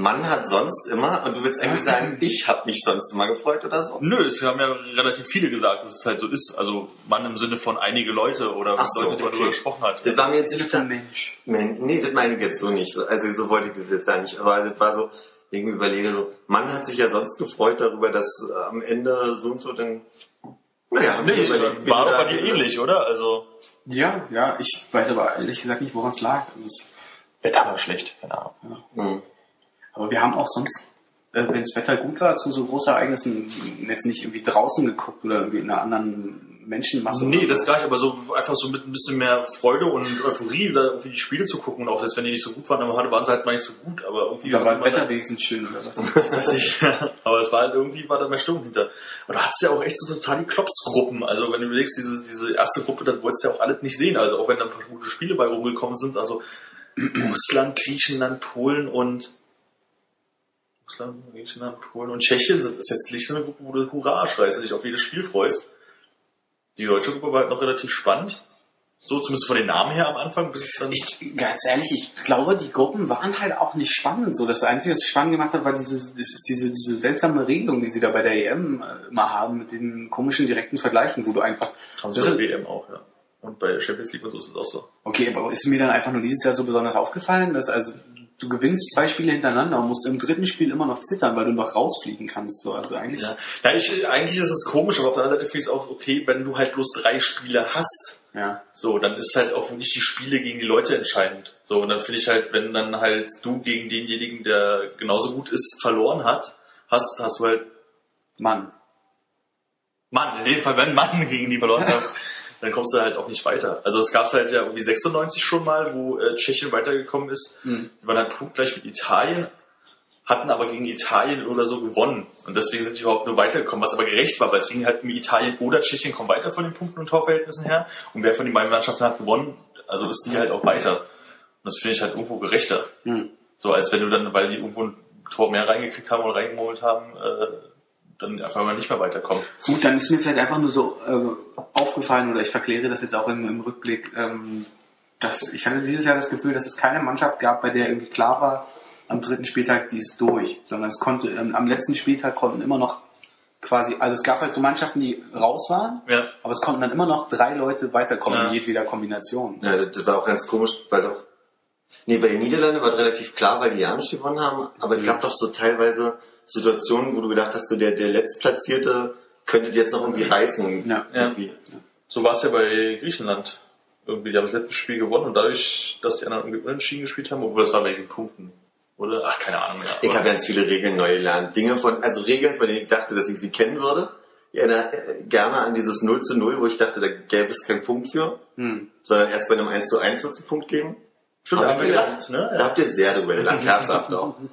man hat sonst immer, und du willst eigentlich sagen, ich habe mich sonst immer gefreut oder so? Nö, es haben ja relativ viele gesagt, dass es halt so ist. Also man im Sinne von einige Leute oder Ach so, Leute, die man darüber gesprochen hat. Das war mir jetzt nicht von Mensch. Man, nee, das meine ich jetzt so nicht. Also so wollte ich das jetzt ja nicht. Aber das war so, ich mir überlege so, man hat sich ja sonst gefreut darüber, dass äh, am Ende so und so dann Naja, Nee, du- war doch bei dir ähnlich, oder? Also, Ja, ja, ich weiß aber ehrlich gesagt nicht, woran es lag. Also es, Wetter war schlecht, keine Ahnung. Hm. Aber wir haben auch sonst, äh, wenn das Wetter gut war, zu so Großereignissen jetzt nicht irgendwie draußen geguckt oder irgendwie in einer anderen Menschenmasse. Nee, oder das so. gar nicht, aber so einfach so mit ein bisschen mehr Freude und Euphorie, da irgendwie die Spiele zu gucken. Und auch selbst wenn die nicht so gut waren, dann waren sie halt mal nicht so gut, aber irgendwie. Da war das Wetter wenigstens schön oder was. Das weiß ich. Aber es war halt irgendwie, war da mehr Stimmung hinter. Und du hattest ja auch echt so total die Klops-Gruppen. Also wenn du überlegst, diese, diese erste Gruppe, da wolltest du ja auch alles nicht sehen. Also auch wenn da ein paar gute Spiele bei rumgekommen sind. Also Russland, Griechenland, Polen und Russland, Griechenland, Polen und Tschechien sind ist jetzt nicht so eine Gruppe, wo du Hurra schreist dich auf jedes Spiel freust. Die deutsche Gruppe war halt noch relativ spannend. So, zumindest von den Namen her am Anfang, bis es dann. Ich, ganz ehrlich, ich glaube, die Gruppen waren halt auch nicht spannend. So, das Einzige, was spannend gemacht hat, war diese, das ist diese, diese seltsame Regelung, die sie da bei der EM äh, immer haben, mit den komischen direkten Vergleichen, wo du einfach, haben sie bei der WM auch, ja. Und bei der Champions League und so ist es auch so. okay, aber ist mir dann einfach nur dieses Jahr so besonders aufgefallen, dass also, du gewinnst zwei Spiele hintereinander und musst im dritten Spiel immer noch zittern, weil du noch rausfliegen kannst, so, also eigentlich, Ja, ja ich, eigentlich ist es komisch, aber auf der anderen Seite finde ich es auch okay, wenn du halt bloß drei Spiele hast. ja. So, dann ist halt auch nicht die Spiele gegen die Leute entscheidend. So, und dann finde ich halt, wenn dann halt du gegen denjenigen, der genauso gut ist, verloren hat, hast, hast du halt, Mann. Mann, in dem Fall, wenn Mann gegen die verloren hat, dann kommst du halt auch nicht weiter. Also es gab halt ja irgendwie 96 schon mal, wo äh, Tschechien weitergekommen ist. Mhm. Die waren halt punktgleich mit Italien, hatten aber gegen Italien oder so gewonnen. Und deswegen sind die überhaupt nur weitergekommen, was aber gerecht war, weil es ging halt um Italien oder Tschechien kommen weiter von den Punkten und Torverhältnissen her. Und wer von den beiden Mannschaften hat gewonnen, also ist die halt auch weiter. Und das finde ich halt irgendwo gerechter. Hm. So als wenn du dann, weil die irgendwo ein Tor mehr reingekriegt haben oder reingemogelt haben, äh, dann einfach mal nicht mehr weiterkommen. Gut, dann ist mir vielleicht einfach nur so äh, aufgefallen, oder ich verkläre das jetzt auch im, im Rückblick, ähm, dass ich hatte dieses Jahr das Gefühl, dass es keine Mannschaft gab, bei der irgendwie klar war, am dritten Spieltag, die ist durch, sondern es konnte, ähm, am letzten Spieltag konnten immer noch quasi, also es gab halt so Mannschaften, die raus waren, Ja. aber es konnten dann immer noch drei Leute weiterkommen Ja. in jedweder Kombination. Ja, das, war auch ganz komisch, weil doch. Nee, bei den Niederlanden war das relativ klar, weil die ja nicht gewonnen haben, aber es gab doch so teilweise Situationen, wo du gedacht hast, so der, der Letztplatzierte könnte jetzt noch irgendwie reißen. Ja. Irgendwie. So war es ja bei Griechenland. Irgendwie, die haben das letzte Spiel gewonnen und dadurch, dass die anderen irgendwie unentschieden gespielt haben, obwohl das war bei den Punkten. Oder? Ach, keine Ahnung mehr. Ich habe ganz viele Regeln neu gelernt. Dinge von, also Regeln, von denen ich dachte, dass ich sie kennen würde. Ich erinnere äh, gerne an dieses 0 zu 0, wo ich dachte, da gäbe es keinen Punkt für, Hm. sondern erst bei einem 1 zu 1 wird es einen Punkt geben. Stimmt, da haben wir gedacht, ne? Da habt ihr sehr drüber gelacht, herzhaft auch.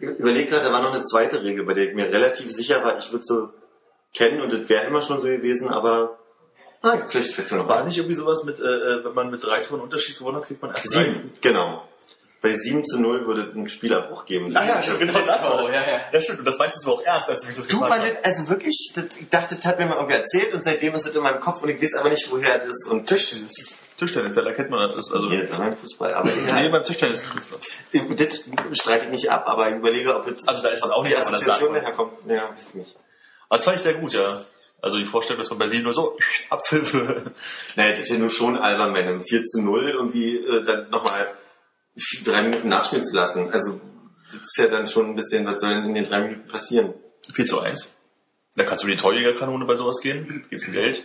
Ich überleg gerade, da war noch eine zweite Regel, bei der ich mir relativ sicher war, ich würde sie kennen und das wäre immer schon so gewesen, aber na, vielleicht fällt mir noch War ein. nicht irgendwie sowas mit, äh, äh, wenn man mit drei Toren Unterschied gewonnen hat, kriegt man erst drei? Sieben, genau. Bei 7 zu 0 würde es einen Spielabbruch geben. Ah ja, stimmt, genau das war das. Ja, ja. Ja, stimmt, und das meintest du auch ernst, als du mich das Du, gefragt weil das, also wirklich, das, ich dachte, das hat mir mal irgendwie erzählt und seitdem ist es in meinem Kopf und ich weiß aber nicht, woher das ist. Und Tischtennis. Tischtennis, ja, da kennt man das. Also, nee, war mein Fußball. Aber nee, egal. beim Tischtennis ist es so. das streite ich nicht ab, aber ich überlege, ob es Also da ist es auch nicht die Assoziation sagt man. daher kommt. Ja, weiß ich nicht. Aber das fand ich sehr gut, ja. Also die Vorstellung, dass man bei nur so Abpfiffe. Naja, das ist ja nur schon albern, wenn im 4 zu 0 irgendwie äh, dann nochmal drei Minuten nachspielen zu lassen. Also das ist ja dann schon ein bisschen, was soll denn in den drei Minuten passieren? 4 zu 1. Da kannst du mit die Torjägerkanone bei sowas gehen. Geht's um Geld.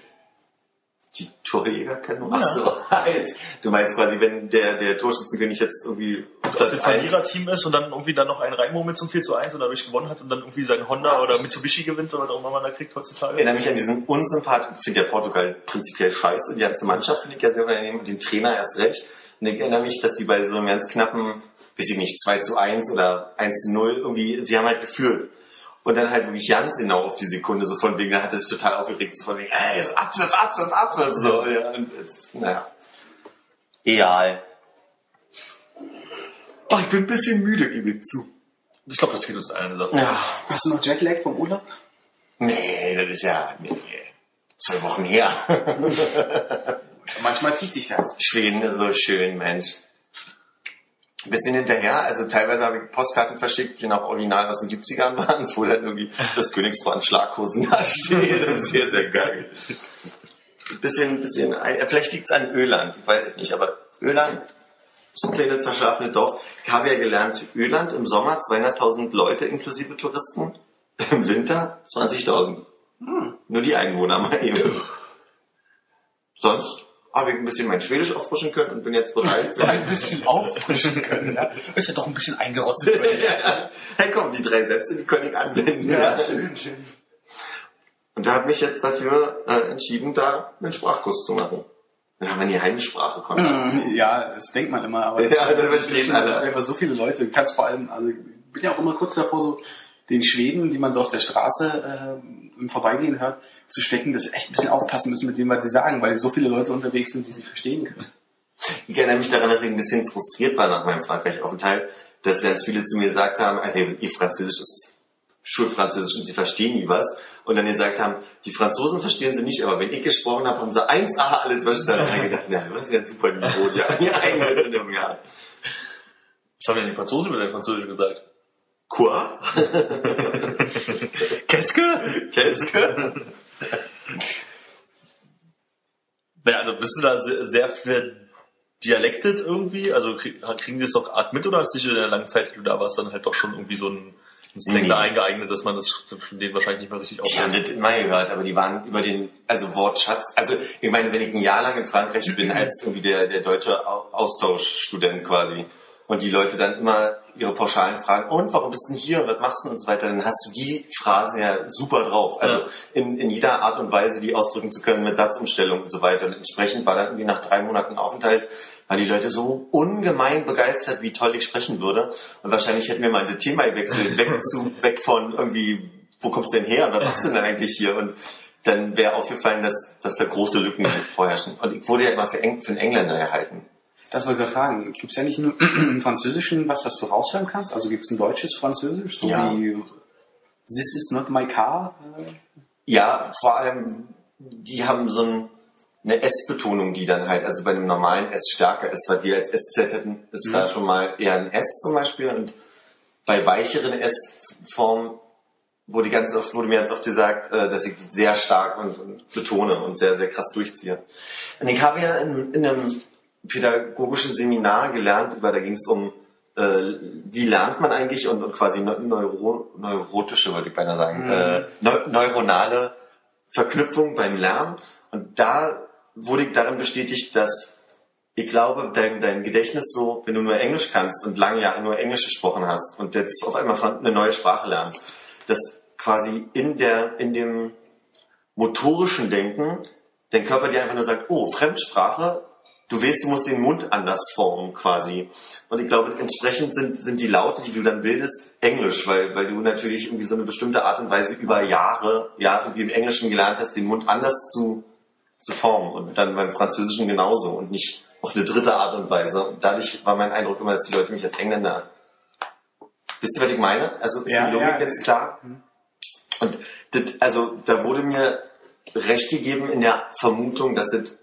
Die Torjägerkanone? Ach so, jetzt. Du meinst quasi, wenn der, der Torschützenkönig jetzt irgendwie auf Dass Platz ein 1 Verliererteam ist und dann irgendwie dann noch einen reinmurmelt zum 4 zu 1 und dadurch gewonnen hat und dann irgendwie sein Honda oder Mitsubishi gewinnt oder was auch immer man da kriegt Ich heutzutage. erinnere mich an diesen unsympathischen, ich finde ja Portugal prinzipiell scheiße, die ganze Mannschaft finde ich ja sehr unangenehm und den Trainer erst recht. Und ich erinnere mich, dass die bei so einem ganz knappen, weiß ich nicht, 2 zu 1 oder 1 zu 0 irgendwie, sie haben halt geführt. Und dann halt wirklich ganz genau auf die Sekunde, so von wegen, dann hat er sich total aufgeregt, so von wegen, ey, jetzt Abpfiff, Abpfiff, Abpfiff, so, ja, und jetzt, naja. Egal. Oh, ich bin ein bisschen müde, gebe ich zu. Ich glaube, das geht uns allen so. Ja. Hast du noch Jetlag vom Urlaub? Nee, das ist ja, nee, zwei Wochen her. Manchmal zieht sich das. Schweden ist so schön, Mensch. Ein bisschen hinterher, also teilweise habe ich Postkarten verschickt, die noch original aus den 70ern waren, wo dann irgendwie das Königspaar in Schlaghosen da steht. Das ist sehr, sehr geil. Bisschen, bisschen, äh, vielleicht liegt es an Öland, ich weiß es nicht, aber Öland, ein kleines verschlafene Dorf. Ich habe ja gelernt, Öland im Sommer 200.000 Leute inklusive Touristen, im Winter 20.000. Nur die Einwohner mal eben. Sonst habe ich ein bisschen mein Schwedisch auffrischen können und bin jetzt bereit. ein bisschen auffrischen können. Ja? Ist ja doch ein bisschen eingerostet. hey komm, die drei Sätze, die können ich anwenden. schön, schön. Und da habe ich jetzt dafür äh, entschieden, da einen Sprachkurs zu machen. Dann haben wir die Heimsprache Konrad. Ja, das denkt man immer, aber Ja, das verstehen alle. einfach so viele Leute. Du kannst vor allem, also ich bin ja auch immer kurz davor, so den Schweden, die man so auf der Straße äh, im Vorbeigehen hört, zu stecken, dass sie echt ein bisschen aufpassen müssen mit dem, was sie sagen, weil so viele Leute unterwegs sind, die sie verstehen können. Ich erinnere mich daran, dass ich ein bisschen frustriert war nach meinem Frankreich-Aufenthalt, dass ganz viele zu mir gesagt haben, hey, ihr Französisch ist Schulfranzösisch und sie verstehen nie was. Und dann gesagt haben, die Franzosen verstehen sie nicht, aber wenn ich gesprochen habe, haben sie 1A alles verstanden. Da habe ich gedacht, ja, du hast ja ein super Niveau, die haben ja eigene drin im Jahr. Was haben denn die Franzosen mit deinem Französisch gesagt? Quoi? Qu'est-ce que? Qu'est-ce que? Naja, also bist du da sehr, sehr verdialektet irgendwie? Also krieg, kriegen die das doch arg mit oder hast du dich in der langen Zeit, die du da warst, dann halt doch schon irgendwie so ein, ein Slang Nee. da eingeeignet, dass man das von denen wahrscheinlich nicht mehr richtig Die haben aufhört? das immer gehört, aber die waren über den, also Wortschatz, also ich meine, wenn ich ein Jahr lang in Frankreich bin, als irgendwie der, der deutsche Au- Austauschstudent quasi, und die Leute dann immer ihre Pauschalen fragen, und warum bist du denn hier und was machst du und so weiter, dann hast du die Phrasen ja super drauf. Also Ja. in, in jeder Art und Weise, die ausdrücken zu können mit Satzumstellung und so weiter. Und entsprechend war dann irgendwie nach drei Monaten Aufenthalt, waren die Leute so ungemein begeistert, wie toll ich sprechen würde. Und wahrscheinlich hätten wir mal das Thema gewechselt, weg, zu, weg von irgendwie, wo kommst du denn her und was machst du denn eigentlich hier? Und dann wäre aufgefallen, dass, dass da große Lücken vorherrschen. Und ich wurde ja immer für, Eng, für einen Engländer gehalten. Das wollte ich gerade fragen. Gibt es ja nicht nur im Französischen, was das du raushören kannst? Also gibt es ein deutsches Französisch, so Ja. wie This is not my car? Ja, vor allem, die haben so ein, eine S-Betonung, die dann halt, also bei einem normalen S stärker ist, weil wir als SZ hätten, ist da schon mal eher ein S zum Beispiel und bei weicheren S-Formen wurde ganz oft, wurde mir ganz oft gesagt, äh, dass ich die sehr stark und, und betone und sehr, sehr krass durchziehe. Und ich habe ja in, in einem pädagogischen Seminar gelernt, über, da ging es um, äh, wie lernt man eigentlich und, und quasi neu- neuro, neurotische, wollte ich beinahe sagen, äh, neu, neuronale Verknüpfung beim Lernen. Und da wurde ich darin bestätigt, dass ich glaube, dein, dein Gedächtnis so, wenn du nur Englisch kannst und lange Jahre nur Englisch gesprochen hast und jetzt auf einmal eine neue Sprache lernst, dass quasi in der, in dem motorischen Denken dein Körper dir einfach nur sagt, oh, Fremdsprache, du weißt, du musst den Mund anders formen quasi. Und ich glaube, entsprechend sind, sind die Laute, die du dann bildest, Englisch, weil, weil du natürlich irgendwie so eine bestimmte Art und Weise über Jahre, Jahre wie im Englischen gelernt hast, den Mund anders zu, zu formen. Und dann beim Französischen genauso und nicht auf eine dritte Art und Weise. Und dadurch war mein Eindruck immer, dass die Leute mich als Engländer. Wisst ihr, was ich meine? Also ist Ja, die Logik ja. jetzt klar? Und das, also da wurde mir recht gegeben in der Vermutung, dass es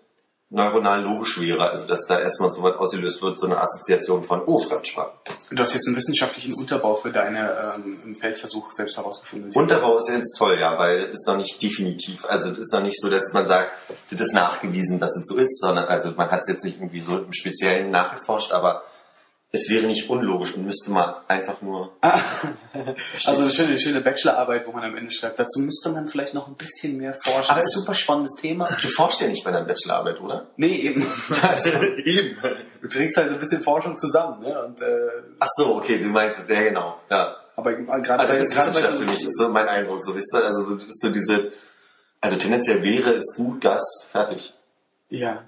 neuronal logisch wäre, also dass da erstmal so was ausgelöst wird, so eine Assoziation von, oh, Fremdsprache. Du hast jetzt einen wissenschaftlichen Unterbau für deine ähm, Feldversuch selbst herausgefunden. Unterbau ist jetzt toll, ja, weil das ist noch nicht definitiv. Also das ist noch nicht so, dass man sagt, das ist nachgewiesen, dass es so ist, sondern also man hat es jetzt nicht irgendwie so im Speziellen nachgeforscht, aber es wäre nicht unlogisch und müsste man einfach nur. Also eine schöne, schöne Bachelorarbeit, wo man am Ende schreibt. Dazu müsste man vielleicht noch ein bisschen mehr forschen. Aber Aber es- super spannendes Thema. Du forschst ja nicht bei deiner Bachelorarbeit, oder? Nee, eben. Eben. Du trägst halt ein bisschen Forschung zusammen. Ne? Und, äh, Ach so, okay, du meinst, ja genau, ja. aber gerade Also das ist gerade Wissenschaft für mich, das ist so mein Eindruck, so wisst ihr, also so, das ist so diese, also tendenziell wäre es gut, das, fertig. Ja.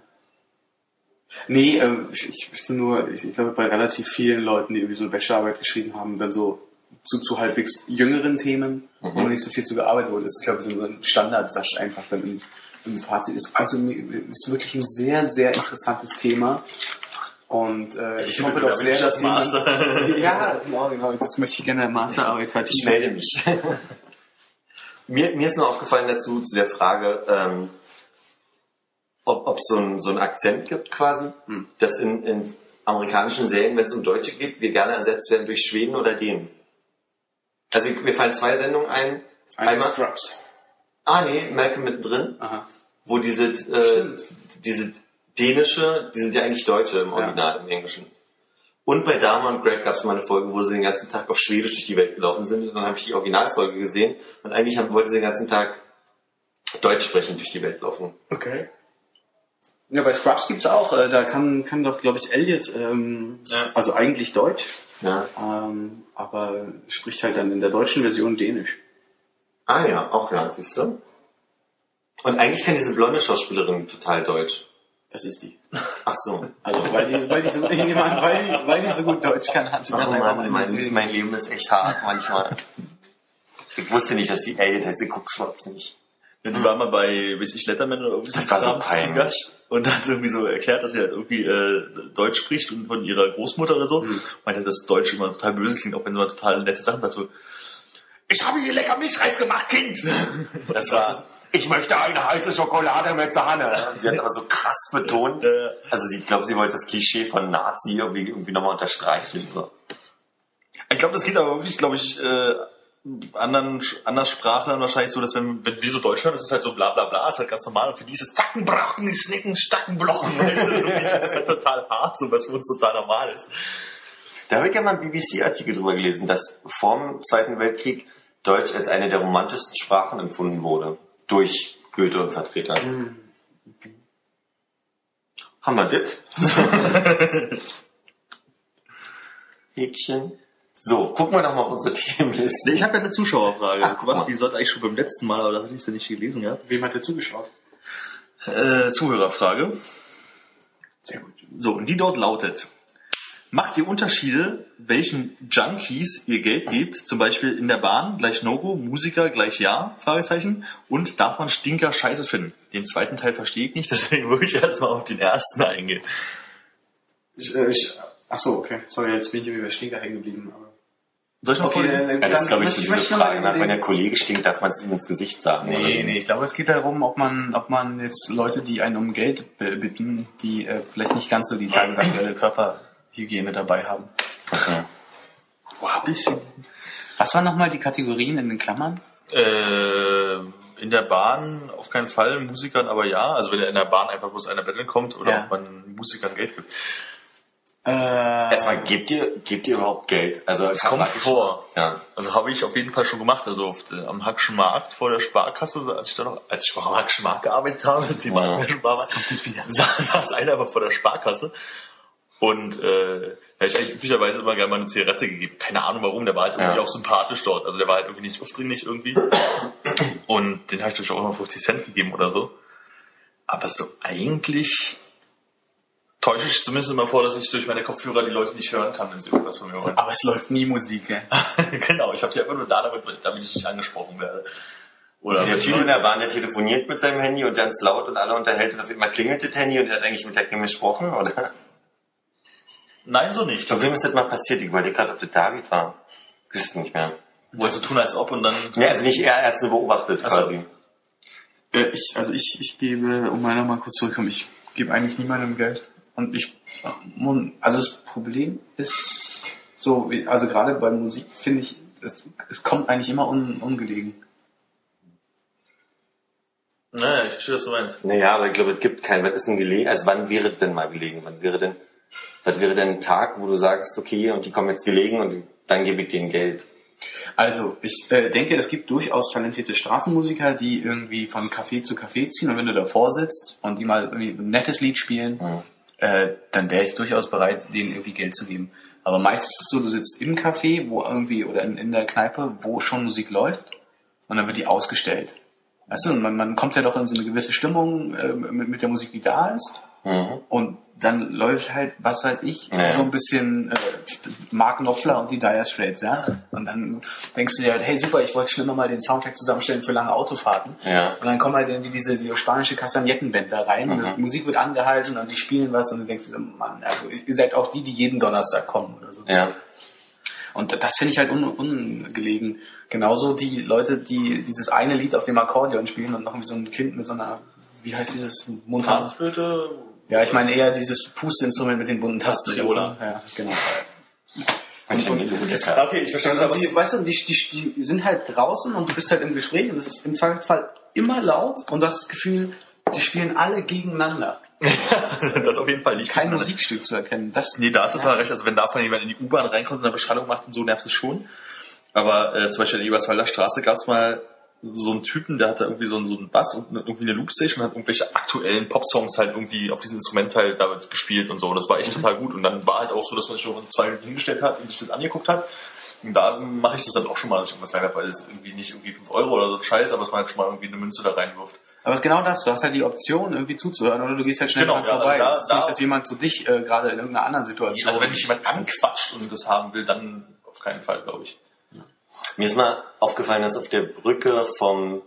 Nee, ähm, ich, ich möchte nur, ich, ich glaube, bei relativ vielen Leuten, die irgendwie so eine Bachelorarbeit geschrieben haben, dann so zu, zu halbwegs jüngeren Themen, wo noch nicht so viel zu gearbeitet wurde, ist, glaube ich, so ein Standardsatz einfach dann im, im Fazit ist. Also ist wirklich ein sehr, sehr interessantes Thema. Und äh, ich hoffe doch sehr, dass jemand... Ja, genau, genau. Das möchte ich gerne in der Masterarbeit fertig Ich melde mich. mir, mir ist nur aufgefallen dazu, zu der Frage, ähm, ob es so ein, so Akzent gibt quasi, dass in, in amerikanischen Serien, wenn es um Deutsche geht, wir gerne ersetzt werden durch Schweden oder Dänen. Also mir fallen zwei Sendungen ein. Eins Einmal, Scrubs. ah nee, Malcolm mittendrin, Aha. wo diese, äh, Stimmt. diese dänische, die sind ja eigentlich Deutsche im Original, im Englischen. Und bei Dama und Greg gab es mal eine Folge, wo sie den ganzen Tag auf Schwedisch durch die Welt gelaufen sind. Und dann habe ich die Originalfolge gesehen. Und eigentlich haben, wollten sie den ganzen Tag Deutsch sprechend durch die Welt laufen. Okay. Ja, bei Scrubs gibt's auch, äh, da kann, kann doch, glaube ich, Elliot, ähm, Ja. also eigentlich Deutsch, Ja. ähm, aber spricht halt dann in der deutschen Version Dänisch. Ah ja, auch ja, siehst du. Und eigentlich kann diese blonde Schauspielerin total Deutsch. Das ist die. Ach so. Also, weil die, weil die so, ich nehme an, weil, die- weil die so gut Deutsch kann, hat sie das Oh einfach mein, gesehen. mein Leben ist echt hart manchmal. Ich wusste nicht, dass die Elliot heißt, ich guck's überhaupt nicht. Ja, die war mal bei, weiß ich, Letterman oder irgendwie Das war so peinlich. Und hat irgendwie so erklärt, dass sie halt irgendwie äh, Deutsch spricht und von ihrer Großmutter oder so. Hm. Meinte, dass Deutsch immer total böse klingt, auch wenn sie mal total nette Sachen sagt. So, ich habe hier lecker Milchreis gemacht, Kind! Das war, ich möchte eine heiße Schokolade mit Sahne. Sie hat aber so krass betont. Also ich glaube, sie wollte das Klischee von Nazi irgendwie, irgendwie nochmal unterstreichen. So. Ich glaube, das geht aber wirklich, glaube ich, äh, anderen Anderssprachlern wahrscheinlich so, dass wenn, wenn wir so Deutschland, das ist halt so bla bla bla, ist halt ganz normal. Und für dieses Zackenbrachen, die Snicken, Stackenblochen, weißt du, das ist halt total hart, so was für uns total normal ist. Da habe ich ja mal einen BBC-Artikel drüber gelesen, dass vor dem Zweiten Weltkrieg Deutsch als eine der romantischsten Sprachen empfunden wurde. Durch Goethe und Vertreter. Haben wir das? Häkchen. So, gucken wir doch mal auf unsere Themenliste. Ich habe ja eine Zuschauerfrage Ach, guck mal. die sollte eigentlich schon beim letzten Mal, aber da hatte ich sie nicht gelesen gehabt. Wem hat der zugeschaut? Äh, Zuhörerfrage. Sehr gut. So, und die dort lautet. Macht ihr Unterschiede, welchen Junkies ihr Geld gebt? Zum Beispiel in der Bahn gleich No-Go, Musiker gleich Ja? Fragezeichen. Und darf man Stinker scheiße finden? Den zweiten Teil verstehe ich nicht, deswegen würde ich erstmal auf den ersten eingehen. Ich, äh, ich, ach so, okay. Sorry, jetzt bin ich irgendwie bei Stinker hängen geblieben. Aber Soll ich mal Okay, äh, Ja, das ist, glaube ich, so diese noch Frage. Nach, wenn der Kollege stinkt, darf man es ihm ins Gesicht sagen. Nee, so. nee, ich glaube, es geht darum, ob man, ob man jetzt Leute, die einen um Geld bitten, die äh, vielleicht nicht ganz so die tagesaktuelle Körperhygiene dabei haben. Okay. Wo hab ich Was waren nochmal die Kategorien in den Klammern? Äh, in der Bahn auf keinen Fall, Musikern aber ja. Also wenn in der Bahn einfach bloß einer betteln kommt oder Ja. ob man Musikern Geld gibt. Äh, Erstmal, gebt ihr, gebt ihr überhaupt Geld? Also, Es kommt vor. Ja. Also habe ich auf jeden Fall schon gemacht. Also auf der, am Hackschen Markt vor der Sparkasse, als ich da noch, als ich noch am Hackschen Markt gearbeitet habe, die Ja. ja. schon war, kommt nicht wieder. Saß, saß einer aber vor der Sparkasse und äh, da hätte ich eigentlich üblicherweise immer gerne mal eine Zigarette gegeben. Keine Ahnung warum, der war halt irgendwie Ja. auch sympathisch dort. Also der war halt irgendwie nicht aufdringlich irgendwie. Und den habe ich durch auch immer 50 Cent gegeben oder so. Aber so eigentlich täusche ich zumindest immer vor, dass ich durch meine Kopfhörer die Leute nicht hören kann, wenn sie irgendwas von mir wollen. aber es läuft nie Musik, gell? genau, ich habe die einfach nur da, damit, damit ich nicht angesprochen werde. Oder Der Typ in der Bahn, der telefoniert mit seinem Handy und ganz laut und alle unterhält und auf einmal klingelt das Handy und er hat eigentlich mit der Kim gesprochen, oder? Nein, so nicht. Auf wem ist das mal passiert? Ich wollte gerade, ob das David war. Wüsste nicht mehr. Wolltest du tun, als ob und dann. Ja, also nicht er, er hat nur beobachtet Ach so. quasi. Äh, ich, also ich, ich gebe, um mal nochmal kurz zurückzukommen, ich gebe eigentlich niemandem Geld. Und ich, also das Problem ist so, also gerade bei Musik finde ich, es, es kommt eigentlich immer un, ungelegen. Naja, ich verstehe, was du meinst. Naja, aber ich glaube, es gibt keinen. Was ist denn gelegen? Also wann wäre das denn mal gelegen? Wann wäre denn, was wäre denn ein Tag, wo du sagst, okay, und die kommen jetzt gelegen und dann gebe ich denen Geld? Also, ich äh, denke, es gibt durchaus talentierte Straßenmusiker, die irgendwie von Café zu Café ziehen und wenn du davor sitzt und die mal irgendwie ein nettes Lied spielen, Mhm. Äh, dann wäre ich durchaus bereit, denen irgendwie Geld zu geben. Aber meistens ist es so, du sitzt im Café, wo irgendwie, oder in, in der Kneipe, wo schon Musik läuft und dann wird die ausgestellt. Weißt du, man, man kommt ja doch in so eine gewisse Stimmung äh, mit, mit der Musik, die da ist. Mhm. Und dann läuft halt, was weiß ich, Ja. so ein bisschen äh, Mark Knopfler und die Dire Straits, ja. Und dann denkst du dir halt, hey super, ich wollte schon immer mal den Soundtrack zusammenstellen für lange Autofahrten. Ja. Und dann kommen halt irgendwie diese, diese spanische Kastagnettenband da rein und Mhm. die Musik wird angehalten und die spielen was und du denkst dir, Mann, also ihr seid auch die, die jeden Donnerstag kommen oder so. Ja. Und das finde ich halt un ungelegen. Genauso die Leute, die dieses eine Lied auf dem Akkordeon spielen und noch irgendwie so ein Kind mit so einer, wie heißt dieses Montan? Ja, ich meine eher dieses Pusteinstrument mit den bunten Tasten. Triola. Ja, genau. Manche Und- Melodiker. Okay, ich verstehe, Und aber die, weißt du, die, die, die sind halt draußen und du bist halt im Gespräch und es ist im Zweifelsfall immer laut und du hast das Gefühl, die spielen alle gegeneinander. das auf jeden Fall nicht. Kein Musikstück zu erkennen. Das, Nee, da hast du total recht. Also wenn davon jemand in die U-Bahn reinkommt und eine Beschallung macht und so, nervt es schon. Aber äh, zum Beispiel in der Eberswalder Straße gab es mal so einen Typen, der hatte irgendwie so einen, so einen Bass und irgendwie eine Loopstation und hat irgendwelche aktuellen Popsongs halt irgendwie auf diesem Instrument halt damit gespielt und so. Und das war echt total gut. Und dann war halt auch so, dass man sich schon zwei Minuten hingestellt hat und sich das angeguckt hat. Und da mache ich das dann auch schon mal, dass ich irgendwas reinwerfe, weil es irgendwie nicht irgendwie 5 Euro oder so ein Scheiß, aber dass man halt schon mal irgendwie eine Münze da reinwirft. Aber es ist genau das, du hast halt die Option, irgendwie zuzuhören oder du gehst halt schnell Genau, ja, also vorbei. da- es ist da- nicht, dass jemand zu dich äh, gerade in irgendeiner anderen Situation... Also wenn mich jemand anquatscht und das haben will, dann auf keinen Fall, glaube ich. Mir ist mal aufgefallen, dass auf der Brücke vom,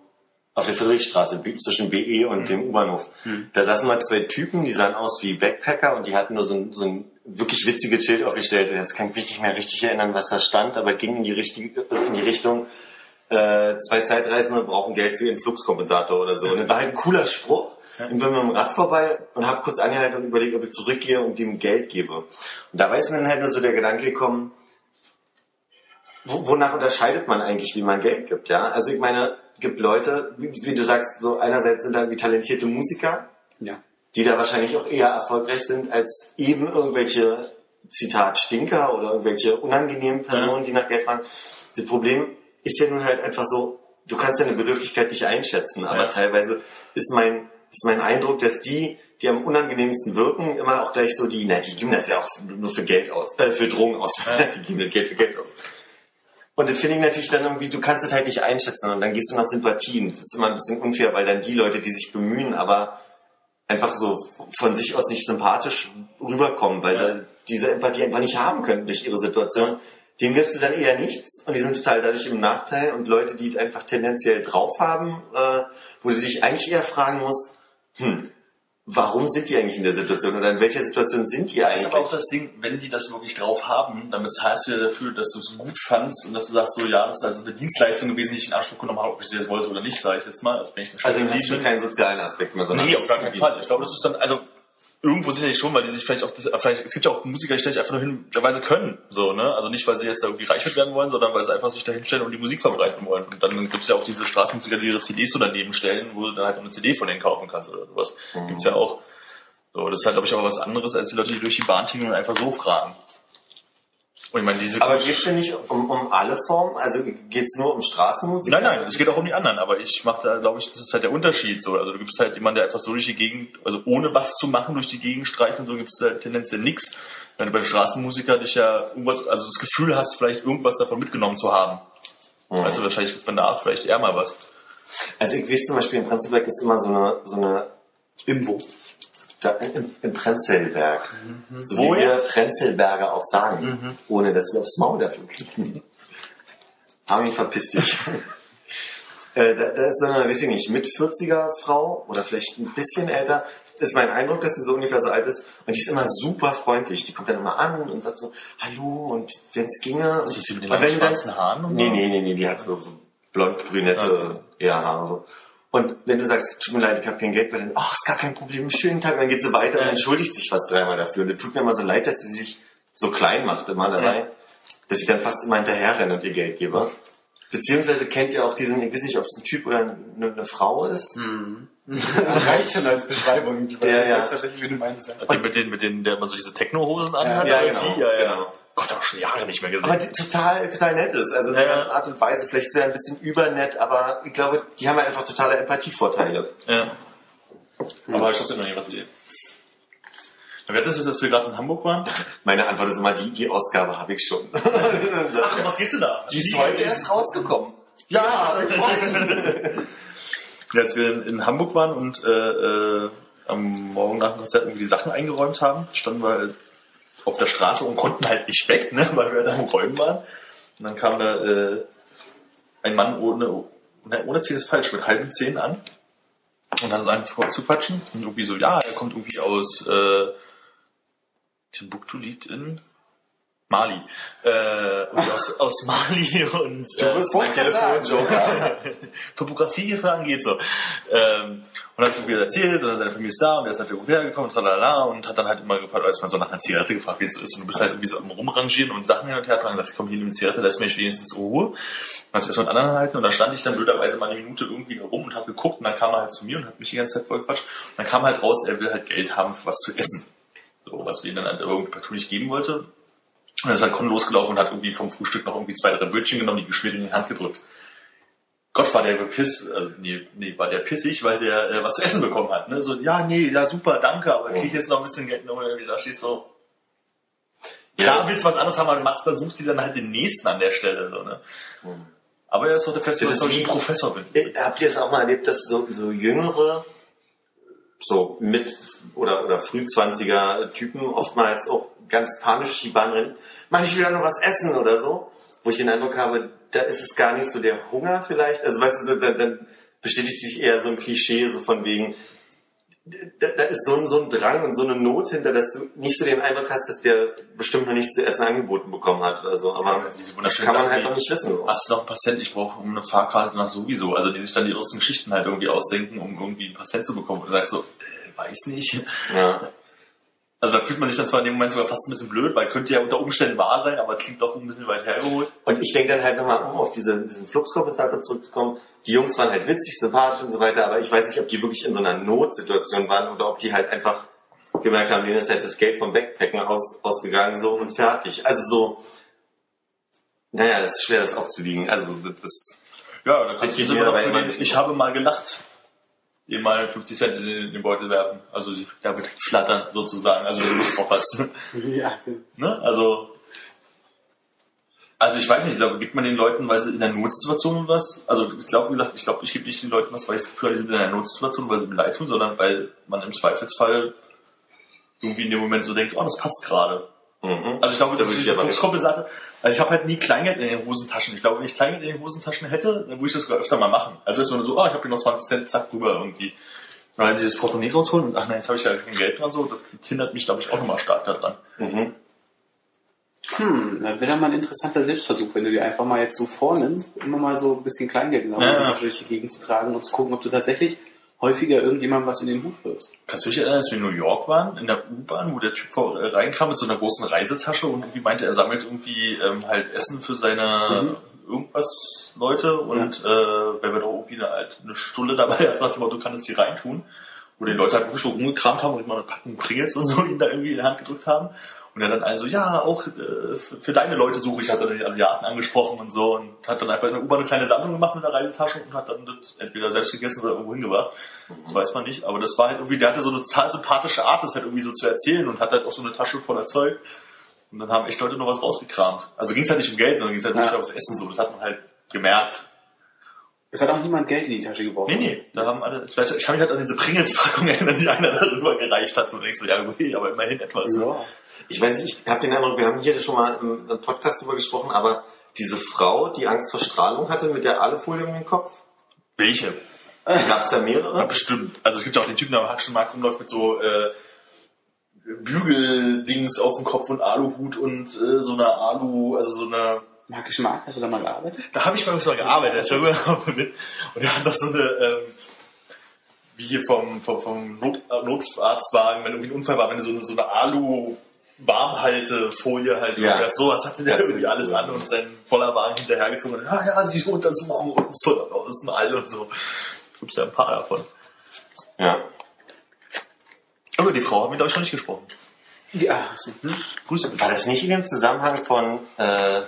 auf der Friedrichstraße zwischen BE und dem U-Bahnhof, da saßen mal zwei Typen, die sahen aus wie Backpacker und die hatten nur so ein, so ein wirklich witziges Schild aufgestellt. Jetzt kann ich mich nicht mehr richtig erinnern, was da stand, aber es ging in die, richtige, in die Richtung, äh, zwei Zeitreisende brauchen Geld für ihren Fluxkompensator oder so. Und das war halt ein cooler Spruch. Und bin mit dem Rad vorbei und habe kurz angehalten und überlegt, ob ich zurückgehe und ihm Geld gebe. Und dabei ist mir dann halt nur so der Gedanke gekommen, wonach unterscheidet man eigentlich, wie man Geld gibt, ja? Also ich meine, es gibt Leute, wie, wie du sagst, so einerseits sind da wie talentierte Musiker, ja. die da wahrscheinlich auch eher erfolgreich sind als eben irgendwelche Zitat Stinker oder irgendwelche unangenehmen Personen, die nach Geld fragen. Das Problem ist ja nun halt einfach so, du kannst deine Bedürftigkeit nicht einschätzen, aber Ja. teilweise ist mein, ist mein Eindruck, dass die, die am unangenehmsten wirken, immer auch gleich so die, na, die geben das ja auch nur für Geld aus, äh, für Drogen aus, die geben das Geld für Geld aus. Und das finde ich natürlich dann irgendwie, du kannst es halt nicht einschätzen und dann gehst du nach Sympathien. Das ist immer ein bisschen unfair, weil dann die Leute, die sich bemühen, aber einfach so von sich aus nicht sympathisch rüberkommen, weil sie diese Empathie einfach nicht haben können durch ihre Situation. Dem gibst du dann eher nichts und die sind total dadurch im Nachteil und Leute, die es einfach tendenziell drauf haben, äh, wo du dich eigentlich eher fragen musst, hm, warum sind die eigentlich in der Situation oder in welcher Situation sind die Das eigentlich? ist aber auch das Ding, wenn die das wirklich drauf haben, dann bezahlst du ja dafür, dass du es gut fandst und dass du sagst, so ja, das ist also eine Dienstleistung gewesen, die ich in Anspruch genommen habe, ob ich sie jetzt wollte oder nicht, sage ich jetzt mal. Also, wenn ich also du Liebe- keinen sozialen Aspekt mehr, sondern Nee, auf gar keinen Fall. Ich glaube, das ist dann, also irgendwo sicherlich schon, weil die sich vielleicht auch, das, vielleicht, es gibt ja auch Musiker, die stellen sich einfach nur hin, derweise können, so, ne? Also nicht, weil sie jetzt da irgendwie reich mit werden wollen, sondern weil sie einfach sich da hinstellen und die Musik verbreiten wollen. Und dann gibt es ja auch diese Straßenmusiker, die ihre CDs so daneben stellen, wo du dann halt auch eine CD von denen kaufen kannst oder sowas. Gibt's ja auch. So, das ist halt, glaube ich, aber was anderes, als die Leute, die durch die Bahn tingeln und einfach so fragen. Und ich meine, diese Aber geht's denn nicht um, um alle Formen? Also geht's nur um Straßenmusik? Nein, nein, es geht auch um die anderen, aber ich mache da, glaube ich, das ist halt der Unterschied so. Also du gibst halt jemanden, der einfach so durch die Gegend, also ohne was zu machen, durch die Gegend streicht und so gibst du halt tendenziell nix. Wenn du bei Straßenmusiker dich ja irgendwas, also das Gefühl hast, vielleicht irgendwas davon mitgenommen zu haben. Weißt du, wahrscheinlich gibt man da vielleicht eher mal was. Also ich weiß zum Beispiel, in Prenzlberg ist immer so eine, so eine Imbo. Da, im, im Prenzlberg. So Wo wie wir? Prenzlberger auch sagen, ohne dass wir aufs Maul dafür kriegen. Armin, verpiss dich. äh, da, da ist eine, weiß ich nicht, mit 40er Frau oder vielleicht ein bisschen älter. Ist mein Eindruck, dass sie so ungefähr so alt ist. Und die ist immer super freundlich. Die kommt dann immer an und sagt so, hallo und wenn es ginge. Ist das die mit den langen dann- schwarzen Haaren und Nee, nee, nee, nee, die hat so, so blond-brünette eher Haare so. Und wenn du sagst, tut mir leid, ich habe kein Geld, weil dann, ach, ist gar kein Problem, schönen Tag, und dann geht sie weiter und entschuldigt sich fast dreimal dafür. Und das tut mir immer so leid, dass sie sich so klein macht immer dabei, dass ich dann fast immer hinterher renne und ihr Geld gebe. Beziehungsweise kennt ihr auch diesen, ich weiß nicht, ob es ein Typ oder eine, eine Frau ist. Das reicht schon als Beschreibung. Ich Ja, ja. weiß tatsächlich, wie du meinst. ja. Die mit denen, mit denen, der man so diese Techno-Hosen anhat, ja, oder genau, die, ja, ja. genau. Gott, hab schon Jahre nicht mehr gesehen. Aber die total, total nett ist. Also in Ja, der ganzen Art und Weise. Vielleicht ist er ein bisschen übernett, aber ich glaube, die haben halt einfach totale Empathievorteile. Ja. Aber ich trotzdem noch nie was. Wir hatten es jetzt, als wir gerade in Hamburg waren. Meine Antwort ist immer die, die Ausgabe habe ich schon. Ach, was geht's denn da? die ist heute erst rausgekommen. Ja. Ja, als wir in, Hamburg waren und äh, äh, am Morgen nach dem Konzert irgendwie die Sachen eingeräumt haben, standen wir halt auf der Straße und konnten halt nicht weg, ne, weil wir da am Räumen waren. Und dann kam da äh, ein Mann ohne, ne, ohne Ziel ist falsch, mit halben Zähnen an und dann so einen vorzuquatschen und irgendwie so, ja, er kommt irgendwie aus äh, Timbuktu liegt in Mali. Äh, aus, aus Mali und äh, bist mein Telefonjoker. Topografie fragen geht so. Ähm, und hat so viel erzählt und seine Familie ist da und er ist halt irgendwo hergekommen und tralala und hat dann halt immer gefragt, als man so nach einer Zigarette gefragt, wie es so ist und du bist halt irgendwie so am rumrangieren und Sachen hin und her tragen und sagst, komm hier nimm eine Zigarette, lass mich wenigstens in Ruhe. Sich erstmal mit anderen halten und dann stand ich dann blöderweise mal eine Minute irgendwie da rum und habe geguckt und dann kam er halt zu mir und hat mich die ganze Zeit voll gequatscht. Und dann kam halt raus, er will halt Geld haben für was zu essen. So, was wir ihm dann halt irgendwie partout nicht geben wollte. Und er ist halt kon losgelaufen und hat irgendwie vom Frühstück noch irgendwie zwei, drei Brötchen genommen, die geschmiert in die Hand gedrückt. Gott war der bepiss, äh, nee, nee, war der pissig, weil der äh, was zu essen bekommen hat. Ne? So, ja, nee, ja, super, danke, aber krieg ich jetzt noch ein bisschen Geld, und irgendwie da stehst so. Klar, willst du was anderes haben, aber machst, dann suchst du dir dann halt den nächsten an der Stelle. So, ne? Aber er ist doch der Fest, Das dass ich ein Professor bin. Habt ihr es auch mal erlebt, dass so, so jüngere, so mit oder, oder Frühzwanziger Typen oftmals auch ganz panisch die Bahn rennen? Mann, ich will doch noch was essen oder so. Wo ich den Eindruck habe, da ist es gar nicht so der Hunger vielleicht. Also weißt du, dann, dann bestätigt sich eher so ein Klischee, so von wegen, da, da ist so ein, so ein Drang und so eine Not hinter, dass du nicht so den Eindruck hast, dass der bestimmt noch nichts zu essen angeboten bekommen hat oder so. Aber diese das kann man halt noch nicht wissen. Hast du noch ein paar Cent? Ich brauche um eine Fahrkarte nach sowieso. Also die sich dann die ersten Geschichten halt irgendwie ausdenken, um irgendwie ein paar Cent zu bekommen. Und du sagst so, äh, weiß nicht. Ja. Also da fühlt man sich dann zwar in dem Moment sogar fast ein bisschen blöd, weil könnte ja unter Umständen wahr sein, aber klingt doch ein bisschen weit hergeholt. Und ich denke dann halt nochmal, um auf diese, diesen Fluxkommentator zurückzukommen, die Jungs waren halt witzig, sympathisch und so weiter, aber ich weiß nicht, ob die wirklich in so einer Notsituation waren oder ob die halt einfach gemerkt haben, denen ist halt das Geld vom Backpacken aus, ausgegangen so und fertig. Also so, naja, es ist schwer, das aufzuwiegen. Also das, Ja, dann kannst du mir noch für immer den, ich habe mal gelacht, dem mal 50 Cent in den, Beutel werfen. Also damit flattern sozusagen. Also du musst aufpassen. Ja, ne? Also also ich weiß nicht, ich glaube, gibt man den Leuten, weil sie in der Notsituation was, also ich glaube, wie gesagt, ich glaube, ich gebe nicht den Leuten was, weil ich das Gefühl habe, die sind in einer Notsituation, weil sie mir leid tun, sondern weil man im Zweifelsfall irgendwie in dem Moment so denkt, oh, das passt gerade. Mhm. Also ich glaube, Da das würde ist die aber Fuchskoppel-Sache. Also ich habe halt nie Kleingeld in den Hosentaschen. Ich glaube, wenn ich Kleingeld in den Hosentaschen hätte, dann würde ich das sogar öfter mal machen. Also ist man so, oh, ich habe hier noch 20 Cent, zack, rüber irgendwie. Und dann dieses Portemonnaie rausholen und ach nein, jetzt habe ich ja kein Geld dran, so, das hindert mich, glaube ich, auch nochmal stark daran. Mhm. Hm, das wäre dann mal ein interessanter Selbstversuch, wenn du dir einfach mal jetzt so vornimmst, immer mal so ein bisschen Kleingeld in der ja. durch die Gegend zu tragen und zu gucken, ob du tatsächlich häufiger irgendjemandem was in den Hut wirfst. Kannst du dich erinnern, als wir in New York waren, in der U-Bahn, wo der Typ vor, äh, reinkam mit so einer großen Reisetasche und irgendwie meinte, er sammelt irgendwie ähm, halt Essen für seine irgendwas Leute und äh, wenn wir doch irgendwie eine, halt eine Stulle dabei hat, sagt er, du kannst die reintun. Wo die Leute halt wirklich so rumgekramt haben und immer eine Packung Pringles und so ihm da irgendwie in die Hand gedrückt haben. Und er dann also, ja, auch äh, für, deine Leute suche ich, hat dann die Asiaten angesprochen und so und hat dann einfach in der U-Bahn eine kleine Sammlung gemacht mit der Reisetasche und hat dann das entweder selbst gegessen oder irgendwo hingebracht. Das weiß man nicht, aber das war halt irgendwie, der hatte so eine total sympathische Art, das halt irgendwie so zu erzählen und hat halt auch so eine Tasche voller Zeug. Und dann haben echt Leute noch was rausgekramt. Also ging es halt nicht um Geld, sondern ging es halt wirklich Ja. ums Essen so. Das hat man halt gemerkt. Es hat auch niemand Geld in die Tasche geworfen. Nee, nee, da haben alle, ich weiß, ich kann mich halt an diese Pringles-Packung erinnern, die einer darüber gereicht hat. So denkst du, ja, okay, aber immerhin etwas. Ne? Ja. Ich weiß nicht, ich habe den Eindruck, wir haben hier schon mal im, im Podcast drüber gesprochen, aber diese Frau, die Angst vor Strahlung hatte mit der Alufolie um den Kopf, Welche? gab es da Ja, mehrere? bestimmt. Also es gibt ja auch den Typen, der am Hackschenmarkt rumläuft mit so äh, Bügeldings auf dem Kopf und Aluhut und äh, so einer Alu, also so eine Magischen Markt, hast du da mal gearbeitet? Da habe ich mal mal gearbeitet, ja immer mit. Und er hat noch so eine, ähm, wie hier vom, vom, vom Not, Notarztwagen, wenn irgendwie ein Unfall war, wenn du so eine, so eine Alu Warmhaltefolie halt, Ja. ja. so, als hatte der Das irgendwie alles cool. an und seinen Bollerwagen hinterhergezogen und, ja, ja, sie untersuchen uns von außen all und so. Gibt's ja ein paar davon. Ja. Aber die Frau hat glaube ich, noch nicht gesprochen. Ja. Hm? Grüße. War das nicht in dem Zusammenhang von, äh,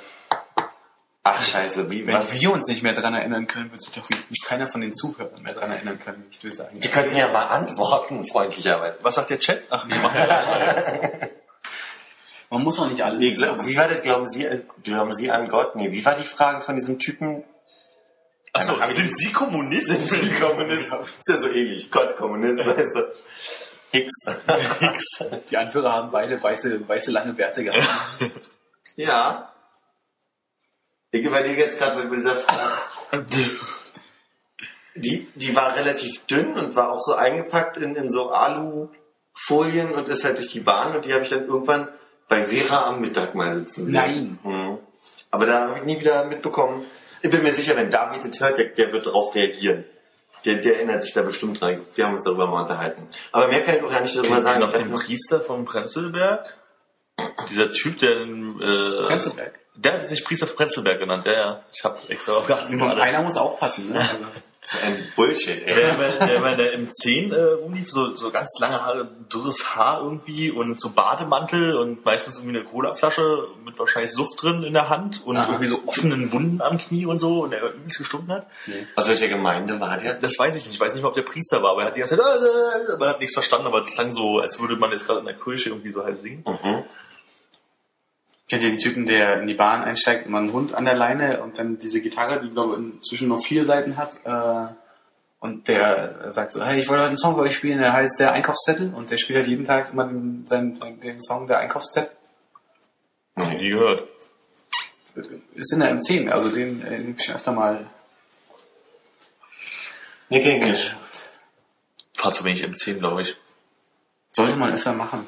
ach scheiße, wie, Wenn was? wir uns nicht mehr dran erinnern können, wird sich doch keiner von den Zuhörern mehr dran erinnern können, ich will sagen. Die könnten ja mal antworten, freundlicherweise. Was sagt der Chat? Ach nee, mach ja gleich. Man muss auch nicht alles. Nee, glaub, wie war das, glauben Sie, glauben Sie an Gott? Nee, wie war die Frage von diesem Typen? Achso, sind Sie Kommunist? Sind Sie Kommunist? Ist ja so ähnlich. Gott, Kommunist, weißt du. Hicks. X. Die Anführer haben beide weiße, weiße lange Bärte gehabt. Ja. Ich überlege jetzt gerade bei dieser Frage. Die, die war relativ dünn und war auch so eingepackt in, in so Alufolien und ist halt durch die Bahn und die habe ich dann irgendwann bei Vera am Mittag mal sitzen sehen. Nein. Mhm. Aber da habe ich nie wieder mitbekommen. Ich bin mir sicher, wenn David das hört, der, der wird darauf reagieren. Der, der erinnert sich da bestimmt dran. Wir haben uns darüber mal unterhalten. Aber mehr kann ich auch gar nicht darüber sagen. noch den Priester vom Prenzlberg? Dieser Typ, der in, äh, Prenzlberg. Der hat sich Priester von Prenzlberg genannt, ja, ja. Ich habe extra gerade. einer muss aufpassen, ne? Also, So ein Bullshit, ey. Der, der, der, der, der M10 äh, rumlief, so, so ganz lange Haare, dürres Haar irgendwie und so Bademantel und meistens irgendwie eine Colaflasche mit wahrscheinlich Suft drin in der Hand und Aha. irgendwie so offenen Wunden am Knie und so und der übelst gestunken hat. Aus welcher Gemeinde war der? Das weiß ich nicht. Ich weiß nicht mal, ob der Priester war, aber er hat die ganze Zeit, äh, äh, man hat nichts verstanden, aber es klang so, als würde man jetzt gerade in der Kirche irgendwie so halb singen. Mhm. Kennt ihr den Typen, der in die Bahn einsteigt, immer einen Hund an der Leine und dann diese Gitarre, die glaube ich inzwischen noch vier Seiten hat, äh, und der sagt so, hey, ich wollte heute einen Song für euch spielen, der heißt der Einkaufszettel und der spielt halt jeden Tag immer den, seinen, den Song der Einkaufszettel. Noch nie gehört. Ist in der M10, also den, äh, hab ich schon öfter mal Nee, ging nicht. Fahr zu wenig M10, glaube ich. Sollte man öfter machen.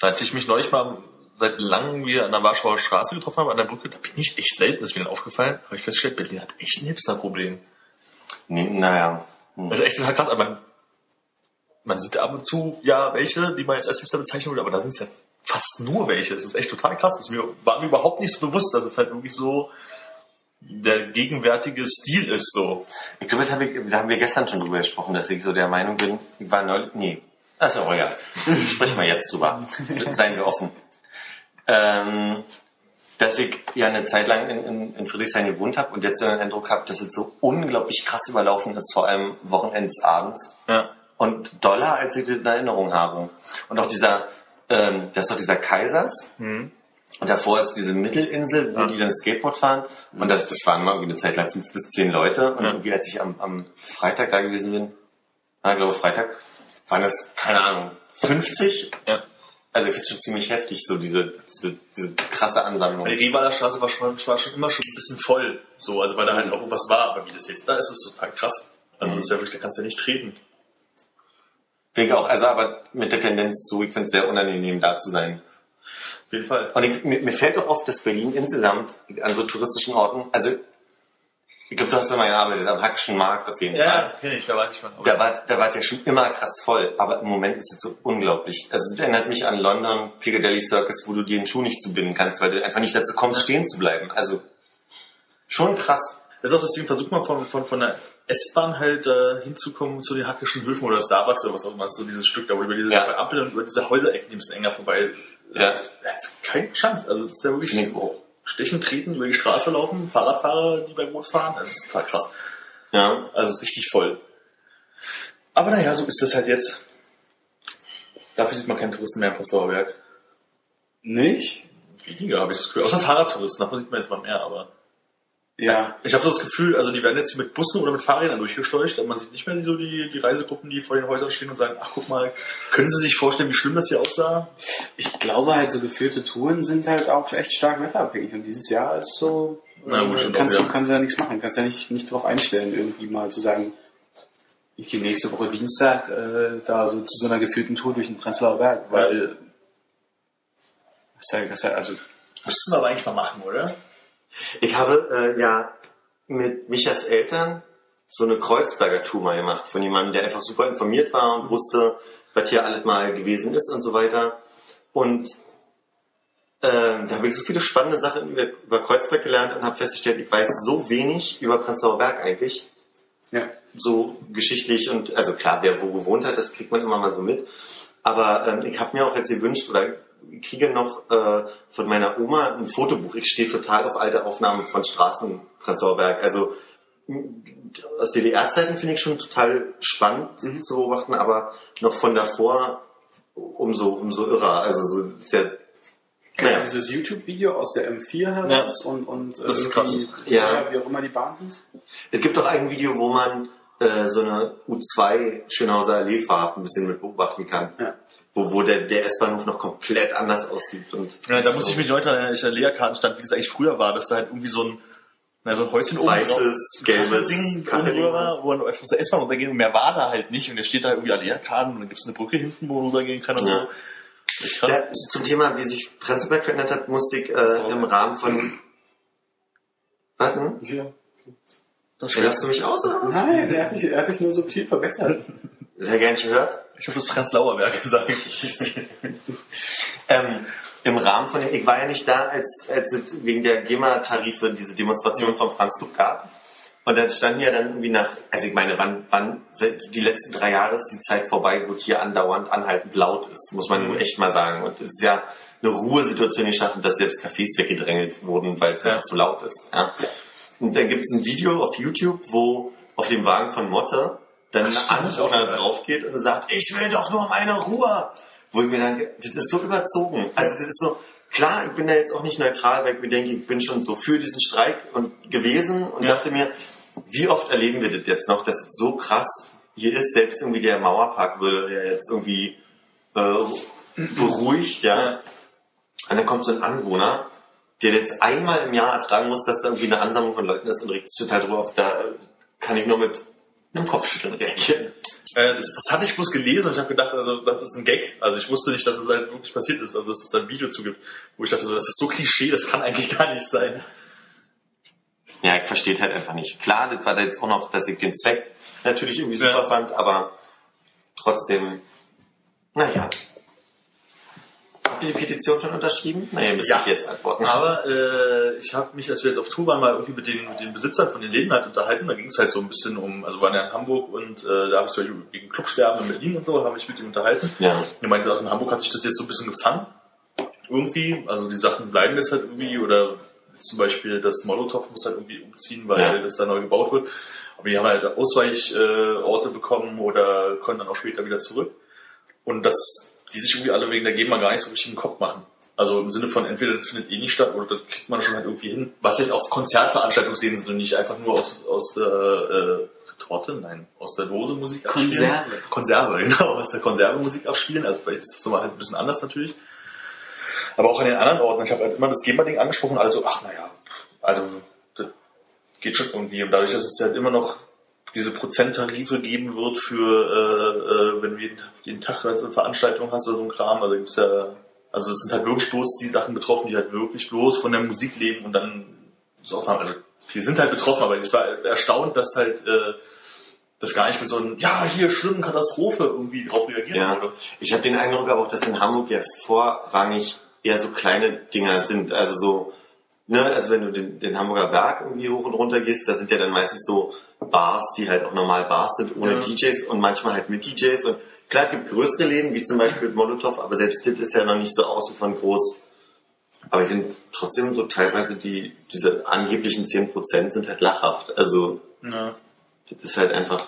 Als ich mich neulich mal seit langem wieder an der Warschauer Straße getroffen habe, an der Brücke, da bin ich echt selten, ist mir dann aufgefallen, habe ich festgestellt, Berlin hat echt ein Hipster-Problem. Nee, naja. Hm. Das ist echt total krass, aber man, man sieht ab und zu ja welche, die man jetzt als Hipster bezeichnen würde, aber da sind es ja fast nur welche. Das ist echt total krass. Mir, war mir überhaupt nicht so bewusst, dass es halt wirklich so der gegenwärtige Stil ist, so. Ich glaube, hab ich, da haben wir gestern schon drüber gesprochen, dass ich so der Meinung bin, ich war neulich, nee, das ist auch egal. Sprechen wir jetzt drüber. Seien wir offen. Ähm, dass ich ja eine Zeit lang in, in, in Friedrichshain gewohnt habe und jetzt so den Eindruck habe, dass es so unglaublich krass überlaufen ist, vor allem Wochenends abends. Ja. Und doller, als ich das in Erinnerung habe. Und auch dieser, ähm, das ist doch dieser Kaisers. Und davor ist diese Mittelinsel, wo Ja. die dann Skateboard fahren. Und das, das waren mal irgendwie eine Zeit lang fünf bis zehn Leute. Und irgendwie, als ich am, am Freitag da gewesen bin, ah, ich glaube Freitag, waren das, keine Ahnung, 50? Ja. Also ich finde schon ziemlich heftig, so diese, diese, diese krasse Ansammlung. Die Rebaler Straße war schon, war schon immer schon ein bisschen voll, so, also weil da halt auch irgendwas war, aber wie das jetzt da ist, ist total krass. Also das ist ja wirklich, da kannst du ja nicht treten. Ich denke auch, also aber mit der Tendenz zu, ich finde es sehr unangenehm, da zu sein. Auf jeden Fall. Und ich, mir, mir fällt auch auf, dass Berlin insgesamt an so touristischen Orten, also ich glaube, du hast da mal gearbeitet, am Hackischen Markt auf jeden Fall. Ja, ich, da war ich mal. Da war, da war der schon immer krass voll, aber im Moment ist es so unglaublich. Also es erinnert mich an London, Piccadilly Circus, wo du dir den Schuh nicht zubinden kannst, weil du einfach nicht dazu kommst, stehen zu bleiben. Also schon krass. Das ist auch das Ding, versuch mal von, von, von der S-Bahn halt äh, hinzukommen zu den Hackischen Höfen oder Starbucks oder was auch immer, so dieses Stück da, wo über diese Ja. zwei Ampeln und über diese Häuserecken die ein bisschen enger vorbei. Ja. Da ist keine Chance. Also das ist ja wirklich ich auch. Stechen, treten, über die Straße laufen, Fahrradfahrer, die bei Boot fahren, das ist total krass. Ja. Also es ist richtig voll. Aber naja, so ist das halt jetzt. Dafür sieht man keinen Touristen mehr im Prenzlauer Berg. Nicht? Weniger habe ich das Gefühl. Außer Fahrradtouristen, davon sieht man jetzt mal mehr, aber. Ja. Ich habe so das Gefühl, also die werden jetzt mit Bussen oder mit Fahrrädern durchgescheucht, aber man sieht nicht mehr so die, die Reisegruppen, die vor den Häusern stehen und sagen, ach guck mal, können Sie sich vorstellen, wie schlimm das hier aussah? Ich glaube halt, so geführte Touren sind halt auch echt stark wetterabhängig. Und dieses Jahr ist so, Na äh, kannst auch, du ja. kannst ja nichts machen. Kannst ja nicht, nicht darauf einstellen, irgendwie mal zu sagen, ich gehe nächste Woche Dienstag äh, da so zu so einer geführten Tour durch den Prenzlauer Berg, weil ja, das ist ja, also Müssten wir aber eigentlich mal machen, oder? Ich habe äh, ja mit Michas Eltern so eine Kreuzberger Tour mal gemacht von jemandem, der einfach super informiert war und wusste, was hier alles mal gewesen ist und so weiter. Und ähm, da habe ich so viele spannende Sachen über, über Kreuzberg gelernt und habe festgestellt, ich weiß so wenig über Prenzlauer Berg eigentlich. ja. so geschichtlich und also klar, wer wo gewohnt hat, das kriegt man immer mal so mit. Aber ähm, ich habe mir auch jetzt gewünscht oder kriege noch äh, von meiner Oma ein Fotobuch. Ich stehe total auf alte Aufnahmen von Straßen Prenzlauer Berg. Also aus DDR-Zeiten finde ich schon total spannend zu beobachten, aber noch von davor umso umso irrer. Also so ist ja Kennst naja, du dieses YouTube-Video aus der M4 heraus und, und äh, Das ist krass. Ja. wie auch immer die Bahn hieß? Es gibt auch ein Video, wo man äh, so eine U2 Schönhauser Alleefahrt ein bisschen mit beobachten kann. Ja. Wo, wo der, der S-Bahnhof noch komplett anders aussieht. Und Ja, da muss ich mich heute an der Leerkartenstand, wie das eigentlich früher war, dass da halt irgendwie so ein, na, so ein Häuschen oben Weißes, drauf- gelbes Kachelding. drüber war, wo man einfach so S-Bahn runtergehen und mehr war da halt nicht und der steht da irgendwie Leerkarten und dann gibt's eine Brücke hinten, wo man rübergehen kann und Ja. so. Krass. Ja, zum Thema, wie sich Prenzlberg verändert hat, musste ich äh, im Rahmen von... Was denn? Ja. Das Ja, du mich aus oder was? Nein, er hat dich, er hat dich nur subtil verbessert. Gar nicht gehört. Ich habe das Prenzlauer Berg gesagt. Ähm, Im Rahmen von dem, ich war ja nicht da, als, als es wegen der GEMA-Tarife diese Demonstration vom Franz Club gab. Und dann standen ja dann irgendwie nach, also ich meine, wann, wann, die letzten drei Jahre ist die Zeit vorbei, wo es hier andauernd anhaltend laut ist, muss man nur echt mal sagen. Und es ist ja eine Ruhesituation geschaffen, dass selbst Cafés weggedrängelt wurden, weil es Ja. einfach zu laut ist. Ja. Und dann gibt es ein Video auf YouTube, wo auf dem Wagen von Motte dann ein Anwohner auch, ja. drauf geht und sagt, ich will doch nur meine Ruhe. Wo ich mir dann, das ist so überzogen. Also das ist so, klar, ich bin da jetzt auch nicht neutral, weil ich mir denke, ich bin schon so für diesen Streik und gewesen und Ja. dachte mir, wie oft erleben wir das jetzt noch, dass es so krass hier ist, selbst irgendwie der Mauerpark würde ja jetzt irgendwie äh, beruhigt, ja. Und dann kommt so ein Anwohner, der jetzt einmal im Jahr ertragen muss, dass da irgendwie eine Ansammlung von Leuten ist und regt sich total drüber auf, da äh, kann ich nur mit einem Kopfschütteln reagieren. Äh, das, das hatte ich bloß gelesen und ich habe gedacht, also das ist ein Gag. Also ich wusste nicht, dass es halt wirklich passiert ist, also dass es da ein Video zu gibt, wo ich dachte, so, das ist so Klischee, das kann eigentlich gar nicht sein. Ja, ich verstehe halt einfach nicht. Klar, das war da jetzt auch noch, dass ich den Zweck natürlich irgendwie super Ja. fand, aber trotzdem, naja. Habt ihr die Petition schon unterschrieben? Naja, müsste Ja. ich jetzt antworten. Aber äh, ich habe mich, als wir jetzt auf Tour waren, mal irgendwie mit den, mit den Besitzern von den Läden halt unterhalten. Da ging es halt so ein bisschen um, also waren ja in Hamburg und äh, da habe ich so wegen Clubsterben in Berlin und so, habe ich mit ihm unterhalten. Ja. Er meinte, in Hamburg hat sich das jetzt so ein bisschen gefangen. Irgendwie, also die Sachen bleiben jetzt halt irgendwie oder zum Beispiel das Molotow muss halt irgendwie umziehen, weil Ja. das da neu gebaut wird. Aber die haben halt Ausweichorte äh, bekommen oder können dann auch später wieder zurück. Und dass die sich irgendwie alle wegen der GEMA gar nicht so richtig im Kopf machen. Also im Sinne von entweder das findet eh nicht statt oder das kriegt man schon halt irgendwie hin. Was jetzt auch Konzertveranstaltungsläden sind und nicht einfach nur aus, aus der äh, Torte, nein, aus der Dose Musik abspielen. Konserve. Konserve, genau, aus der Konserve Musik abspielen. Also vielleicht ist das nochmal halt ein bisschen anders natürlich. Aber auch an den anderen Orten. Ich habe halt immer das GEMA-Ding angesprochen, also ach naja, also das geht schon irgendwie. Und dadurch, dass es halt immer noch diese Prozenttarife geben wird für, äh, äh, wenn du jeden, jeden Tag so eine Veranstaltung hast oder so ein Kram, also gibt's ja, also es sind halt wirklich bloß die Sachen betroffen, die halt wirklich bloß von der Musik leben und dann so aufhaben. Also die sind halt betroffen, aber ich war erstaunt, dass halt äh, das gar nicht mit so einem, ja, hier schlimm, Katastrophe irgendwie drauf reagiert Ja, wurde. ich habe den Eindruck aber auch, dass in Hamburg ja vorrangig eher so kleine Dinger sind. Also so, ne, also wenn du den, den Hamburger Berg irgendwie hoch und runter gehst, da sind ja dann meistens so Bars, die halt auch normal Bars sind, ohne Ja. DJs und manchmal halt mit DJs. Und klar, es gibt größere Läden, wie zum Beispiel Molotow, aber selbst das ist ja noch nicht so ausufernd groß. Aber ich finde trotzdem so teilweise die, diese angeblichen 10% sind halt lachhaft. Also, Ja. das ist halt einfach,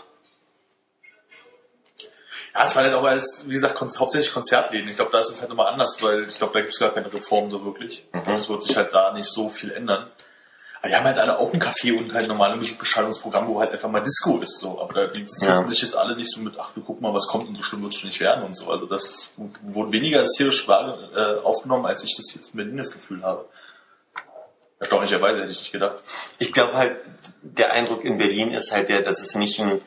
Ja, es war halt auch alles, wie gesagt, kon hauptsächlich Konzertläden. Ich glaube, da ist es halt nochmal anders, weil ich glaube, da gibt es gar keine Reform so wirklich. Mhm. Es wird sich halt da nicht so viel ändern. Aber die haben halt alle auch ein Café und halt normale Musikbeschallungsprogramm, wo halt einfach mal Disco ist. So. Aber da Ja. sich jetzt alle nicht so mit, ach, wir gucken mal, was kommt und so schlimm wird es schon nicht werden und so. Also das wurde weniger hysterisch äh, aufgenommen, als ich das jetzt in Berlin das Gefühl habe. Erstaunlicherweise hätte ich nicht gedacht. Ich glaube halt, der Eindruck in Berlin ist halt der, dass es nicht ein,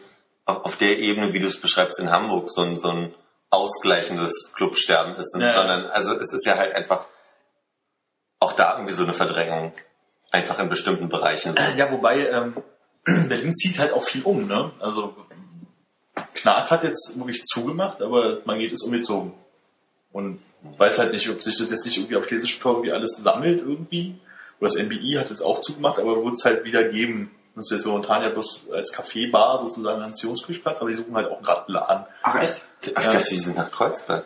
auf, auf der Ebene, wie du es beschreibst in Hamburg, so ein, so ein ausgleichendes Clubsterben ist, ja. sondern also es ist ja halt einfach auch da irgendwie so eine Verdrängung. Einfach in bestimmten Bereichen. Ja, wobei ähm, Berlin zieht halt auch viel um, ne? Also Knark hat jetzt wirklich zugemacht, aber man geht es umgezogen. Und weiß halt nicht, ob sich das jetzt nicht irgendwie am Schlesischen Tor irgendwie alles sammelt irgendwie. Oder das NBI hat jetzt auch zugemacht, aber wird es halt wieder geben. Das ist jetzt momentan ja bloß als Café-Bar sozusagen ein Anziehungsküchplatz, aber die suchen halt auch einen Laden. Ach echt? Ach, Ja. das, die sind nach Kreuzberg.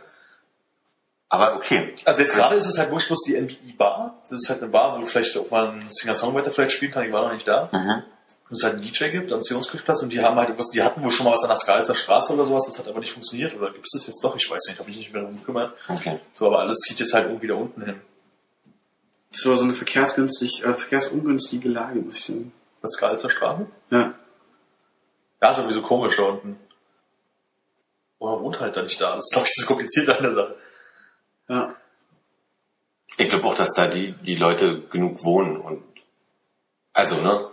Aber okay. Also jetzt gerade ist es halt wirklich bloß die NBI-Bar. Das ist halt eine Bar, wo vielleicht auch mal ein Singer-Songwriter vielleicht spielen kann. Ich war noch nicht da. Mhm. wo es halt einen DJ gibt, am Zionskirchplatz, und die haben halt was, die hatten wohl schon mal was an der Skalitzer Straße oder sowas, das hat aber nicht funktioniert, oder gibt es das jetzt doch? Ich weiß nicht, habe ich nicht mehr darum gekümmert. Okay. So, aber alles zieht jetzt halt irgendwie da unten hin. Das war so eine verkehrsgünstig, äh, verkehrsungünstige Lage, muss ich sagen. Was Skalitzer Straße? Ja. Ja, ist irgendwie so komisch da unten. Oder wohnt halt da nicht da? Das ist, glaube ich, das Komplizierte an der Sache. Ja. Ich glaube auch, dass da die, die Leute genug wohnen und also, ne?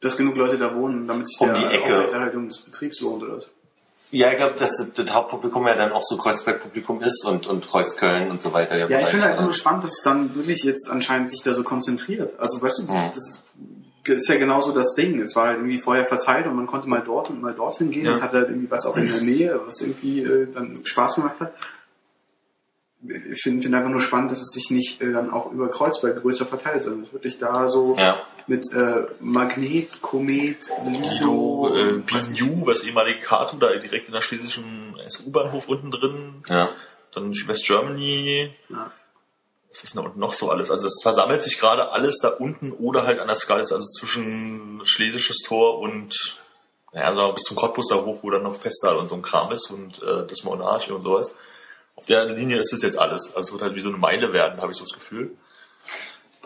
Dass genug Leute da wohnen, damit sich Um der die Ecke. Aufrechterhaltung des Betriebs lohnt, oder was? Ja, ich glaube, dass das, das Hauptpublikum ja dann auch so Kreuzberg-Publikum ist und, und Kreuzköln und so weiter. Ja, ich finde halt nur spannend, dass es dann wirklich jetzt anscheinend sich da so konzentriert. Also weißt du, Mhm. das ist, ist ja genauso das Ding. Es war halt irgendwie vorher verteilt und man konnte mal dort und mal dorthin gehen Ja. und hatte halt irgendwie was auch in der Nähe, was irgendwie äh, dann Spaß gemacht hat. Ich finde find einfach nur spannend, dass es sich nicht äh, dann auch über Kreuzberg größer verteilt, sondern es wirklich da so Ja. mit äh, Magnet, Komet, Lido, Lido, äh. Binju, was ehemalige Kato, da direkt in der schlesischen SU-Bahnhof unten drin. Ja. Dann West Germany. Ja. Was ist denn da unten noch so alles? Also das versammelt sich gerade alles da unten oder halt an der Skala, also zwischen Schlesisches Tor und naja, mal bis zum Cottbusser hoch, wo dann noch Festsaal und so ein Kram ist und äh, das Monarch und sowas. Auf der Linie ist es jetzt alles. Also es wird halt wie so eine Meile werden, habe ich so das Gefühl.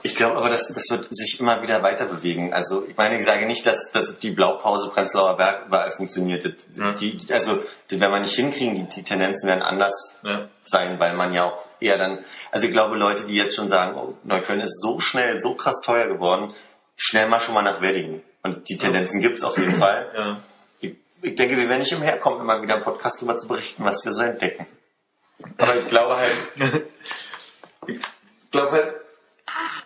Ich glaube aber, das, das wird sich immer wieder weiter bewegen. Also ich meine, ich sage nicht, dass, dass die Blaupause Prenzlauer Berg überall funktioniert. Die, Ja. die, also die werden wir nicht hinkriegen, die, die Tendenzen werden anders Ja. sein, weil man ja auch eher dann, also ich glaube, Leute, die jetzt schon sagen, oh, Neukölln ist so schnell, so krass teuer geworden, schnell mal schon mal nach Weddingen. Und die Tendenzen gibt's auf jeden Fall. Ja. Ich, ich denke, wir werden nicht umherkommen, immer wieder im Podcast darüber zu berichten, was wir so entdecken. Aber ich glaube halt, ich glaube halt,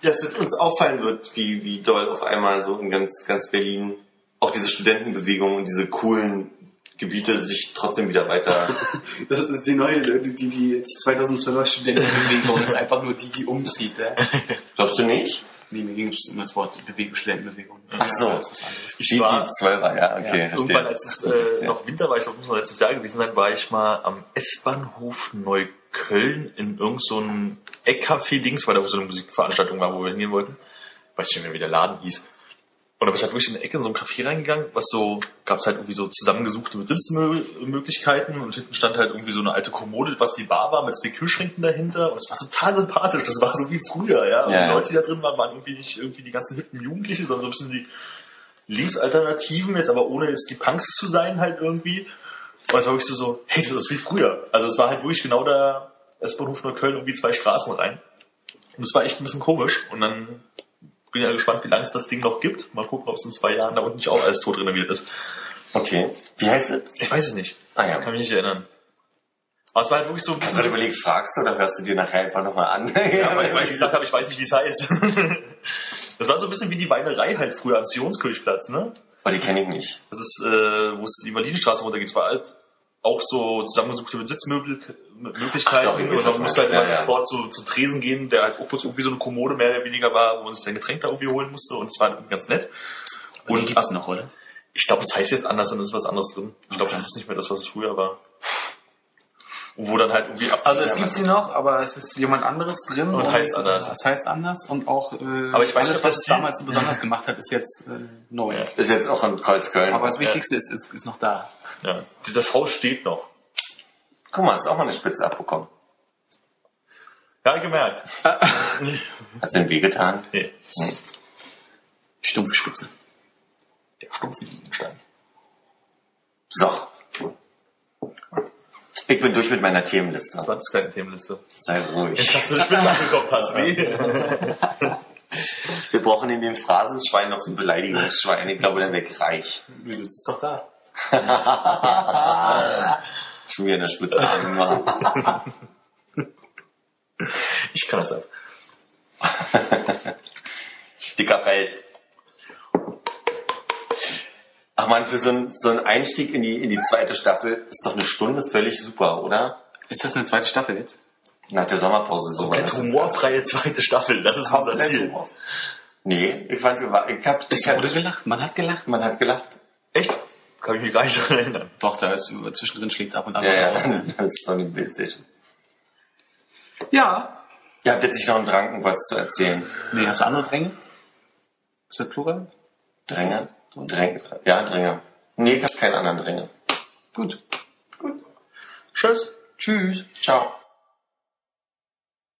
dass es uns auffallen wird, wie, wie doll auf einmal so in ganz, ganz Berlin auch diese Studentenbewegung und diese coolen Gebiete sich trotzdem wieder weiter. Das ist die neue, die, die, die jetzt 2012er Studentenbewegung ist einfach nur die, die umzieht. Ja? Glaubst du nicht? Nee, mir ging es um das Wort Bewegung, Studentenbewegung. Ach so. Das ist was anderes. Ich Die, war- die Zwölfer, ja, okay. Ja, verstehe. Irgendwann, als es äh, ja- noch Winter war, ich glaube, muss noch letztes Jahr gewesen sein, war ich mal am S-Bahnhof Neukölln in irgend so Eckcafé-Dings, weil da wo so eine Musikveranstaltung war, wo wir hingehen wollten. Weiß nicht mehr, wie der Laden hieß. Und da bist halt wirklich in eine Ecke in so ein Café reingegangen, was so, gab es halt irgendwie so zusammengesuchte Sitzmöglichkeiten und hinten stand halt irgendwie so eine alte Kommode, was die Bar war, mit zwei Kühlschränken dahinter und es war total sympathisch, das war so wie früher, ja. Und Ja, die. Leute, die da drin waren, waren irgendwie nicht irgendwie die ganzen hippen Jugendlichen, sondern so ein bisschen die Linksalternativen, jetzt aber ohne jetzt die Punks zu sein halt irgendwie. Und es war wirklich so, so, hey, das ist wie früher. Also es war halt wirklich genau der S-Bahnhof Neukölln irgendwie zwei Straßen rein. Und es war echt ein bisschen komisch. Und dann bin ja gespannt, wie lange es das Ding noch gibt. Mal gucken, ob es in zwei Jahren da unten nicht auch alles tot renoviert ist. Okay. Wie heißt es? Ich weiß es nicht. Ah ja. Kann mich nicht erinnern. Aber es war halt wirklich so ein Hast du bisschen... überlegt, fragst du oder hörst du dir nachher einfach nochmal an? Ja, weil, weil ich gesagt habe, ich weiß nicht, wie es heißt. Das war so ein bisschen wie die Weinerei halt früher am Sionskirchplatz, ne? Oh, die kenne ich nicht. Das ist, äh, wo es die Marlinenstraße runtergeht. Es war halt auch so zusammengesuchte Sitzmöglichkeiten. Ach doch, irgendwie und man musste halt mal. immer Ja, ja. sofort zu, zu Tresen gehen, der halt auch bloß irgendwie so eine Kommode mehr oder weniger war, wo man sich sein Getränk da irgendwie holen musste. Und es war ganz nett. Und die Und gibt's noch, oder? ich glaube, es heißt jetzt anders und es ist was anderes drin. Ich glaube, Okay. das ist nicht mehr das, was es früher war. Und wo dann halt irgendwie ab Also es gibt sie noch, aber es ist jemand anderes drin. Und heißt anders. Es heißt anders und auch äh, Aber ich weiß alles, was es die- damals so besonders gemacht hat, ist jetzt äh, neu. Ja. Ist jetzt auch in Kreuzköln. Aber das Wichtigste ist, ist, ist noch da. Ja, das Haus steht noch. Guck mal, hast auch mal eine Spitze abbekommen. Ja, gemerkt. Hat's denn wehgetan? Nee, Stumpfe Spitze. der stumpfe Gegenstand. So. Ich bin durch mit meiner Themenliste. War jetzt keine Themenliste. Sei ruhig. Hast du die Spitze abgekommen, hat's weh? Wir brauchen in dem Phrasenschwein noch so ein Beleidigungsschwein. Ich glaube, dann wäre ich reich. Du sitzt doch da. Schon wieder eine Spitze an. Ich kann das ab. Dicker Pelz. Ach man, für so einen, so einen Einstieg in die, in die zweite Staffel ist doch eine Stunde völlig super, oder? Ist das eine zweite Staffel jetzt? Nach der Sommerpause so. Komplett humorfreie zweite Staffel, das ist unser Ziel. Humor. Nee, ich fand, wir war, ich hab, ich Es wurde gelacht, man hat gelacht. man hat gelacht. Kann ich mich gar nicht dran erinnern. Doch, da ist zwischendrin schlägt ab und an Ja, ja, raus. ne? das ist doch eine Bildsession. Ja. Ihr habt jetzt nicht noch einen Drang, um was zu erzählen. Nee, hast du andere Dränge? Ist das Plural? Dränge? Dränge. Ja, Dränge. Nee, ich hab keinen anderen Dränge. Gut. Tschüss. Tschüss. Ciao.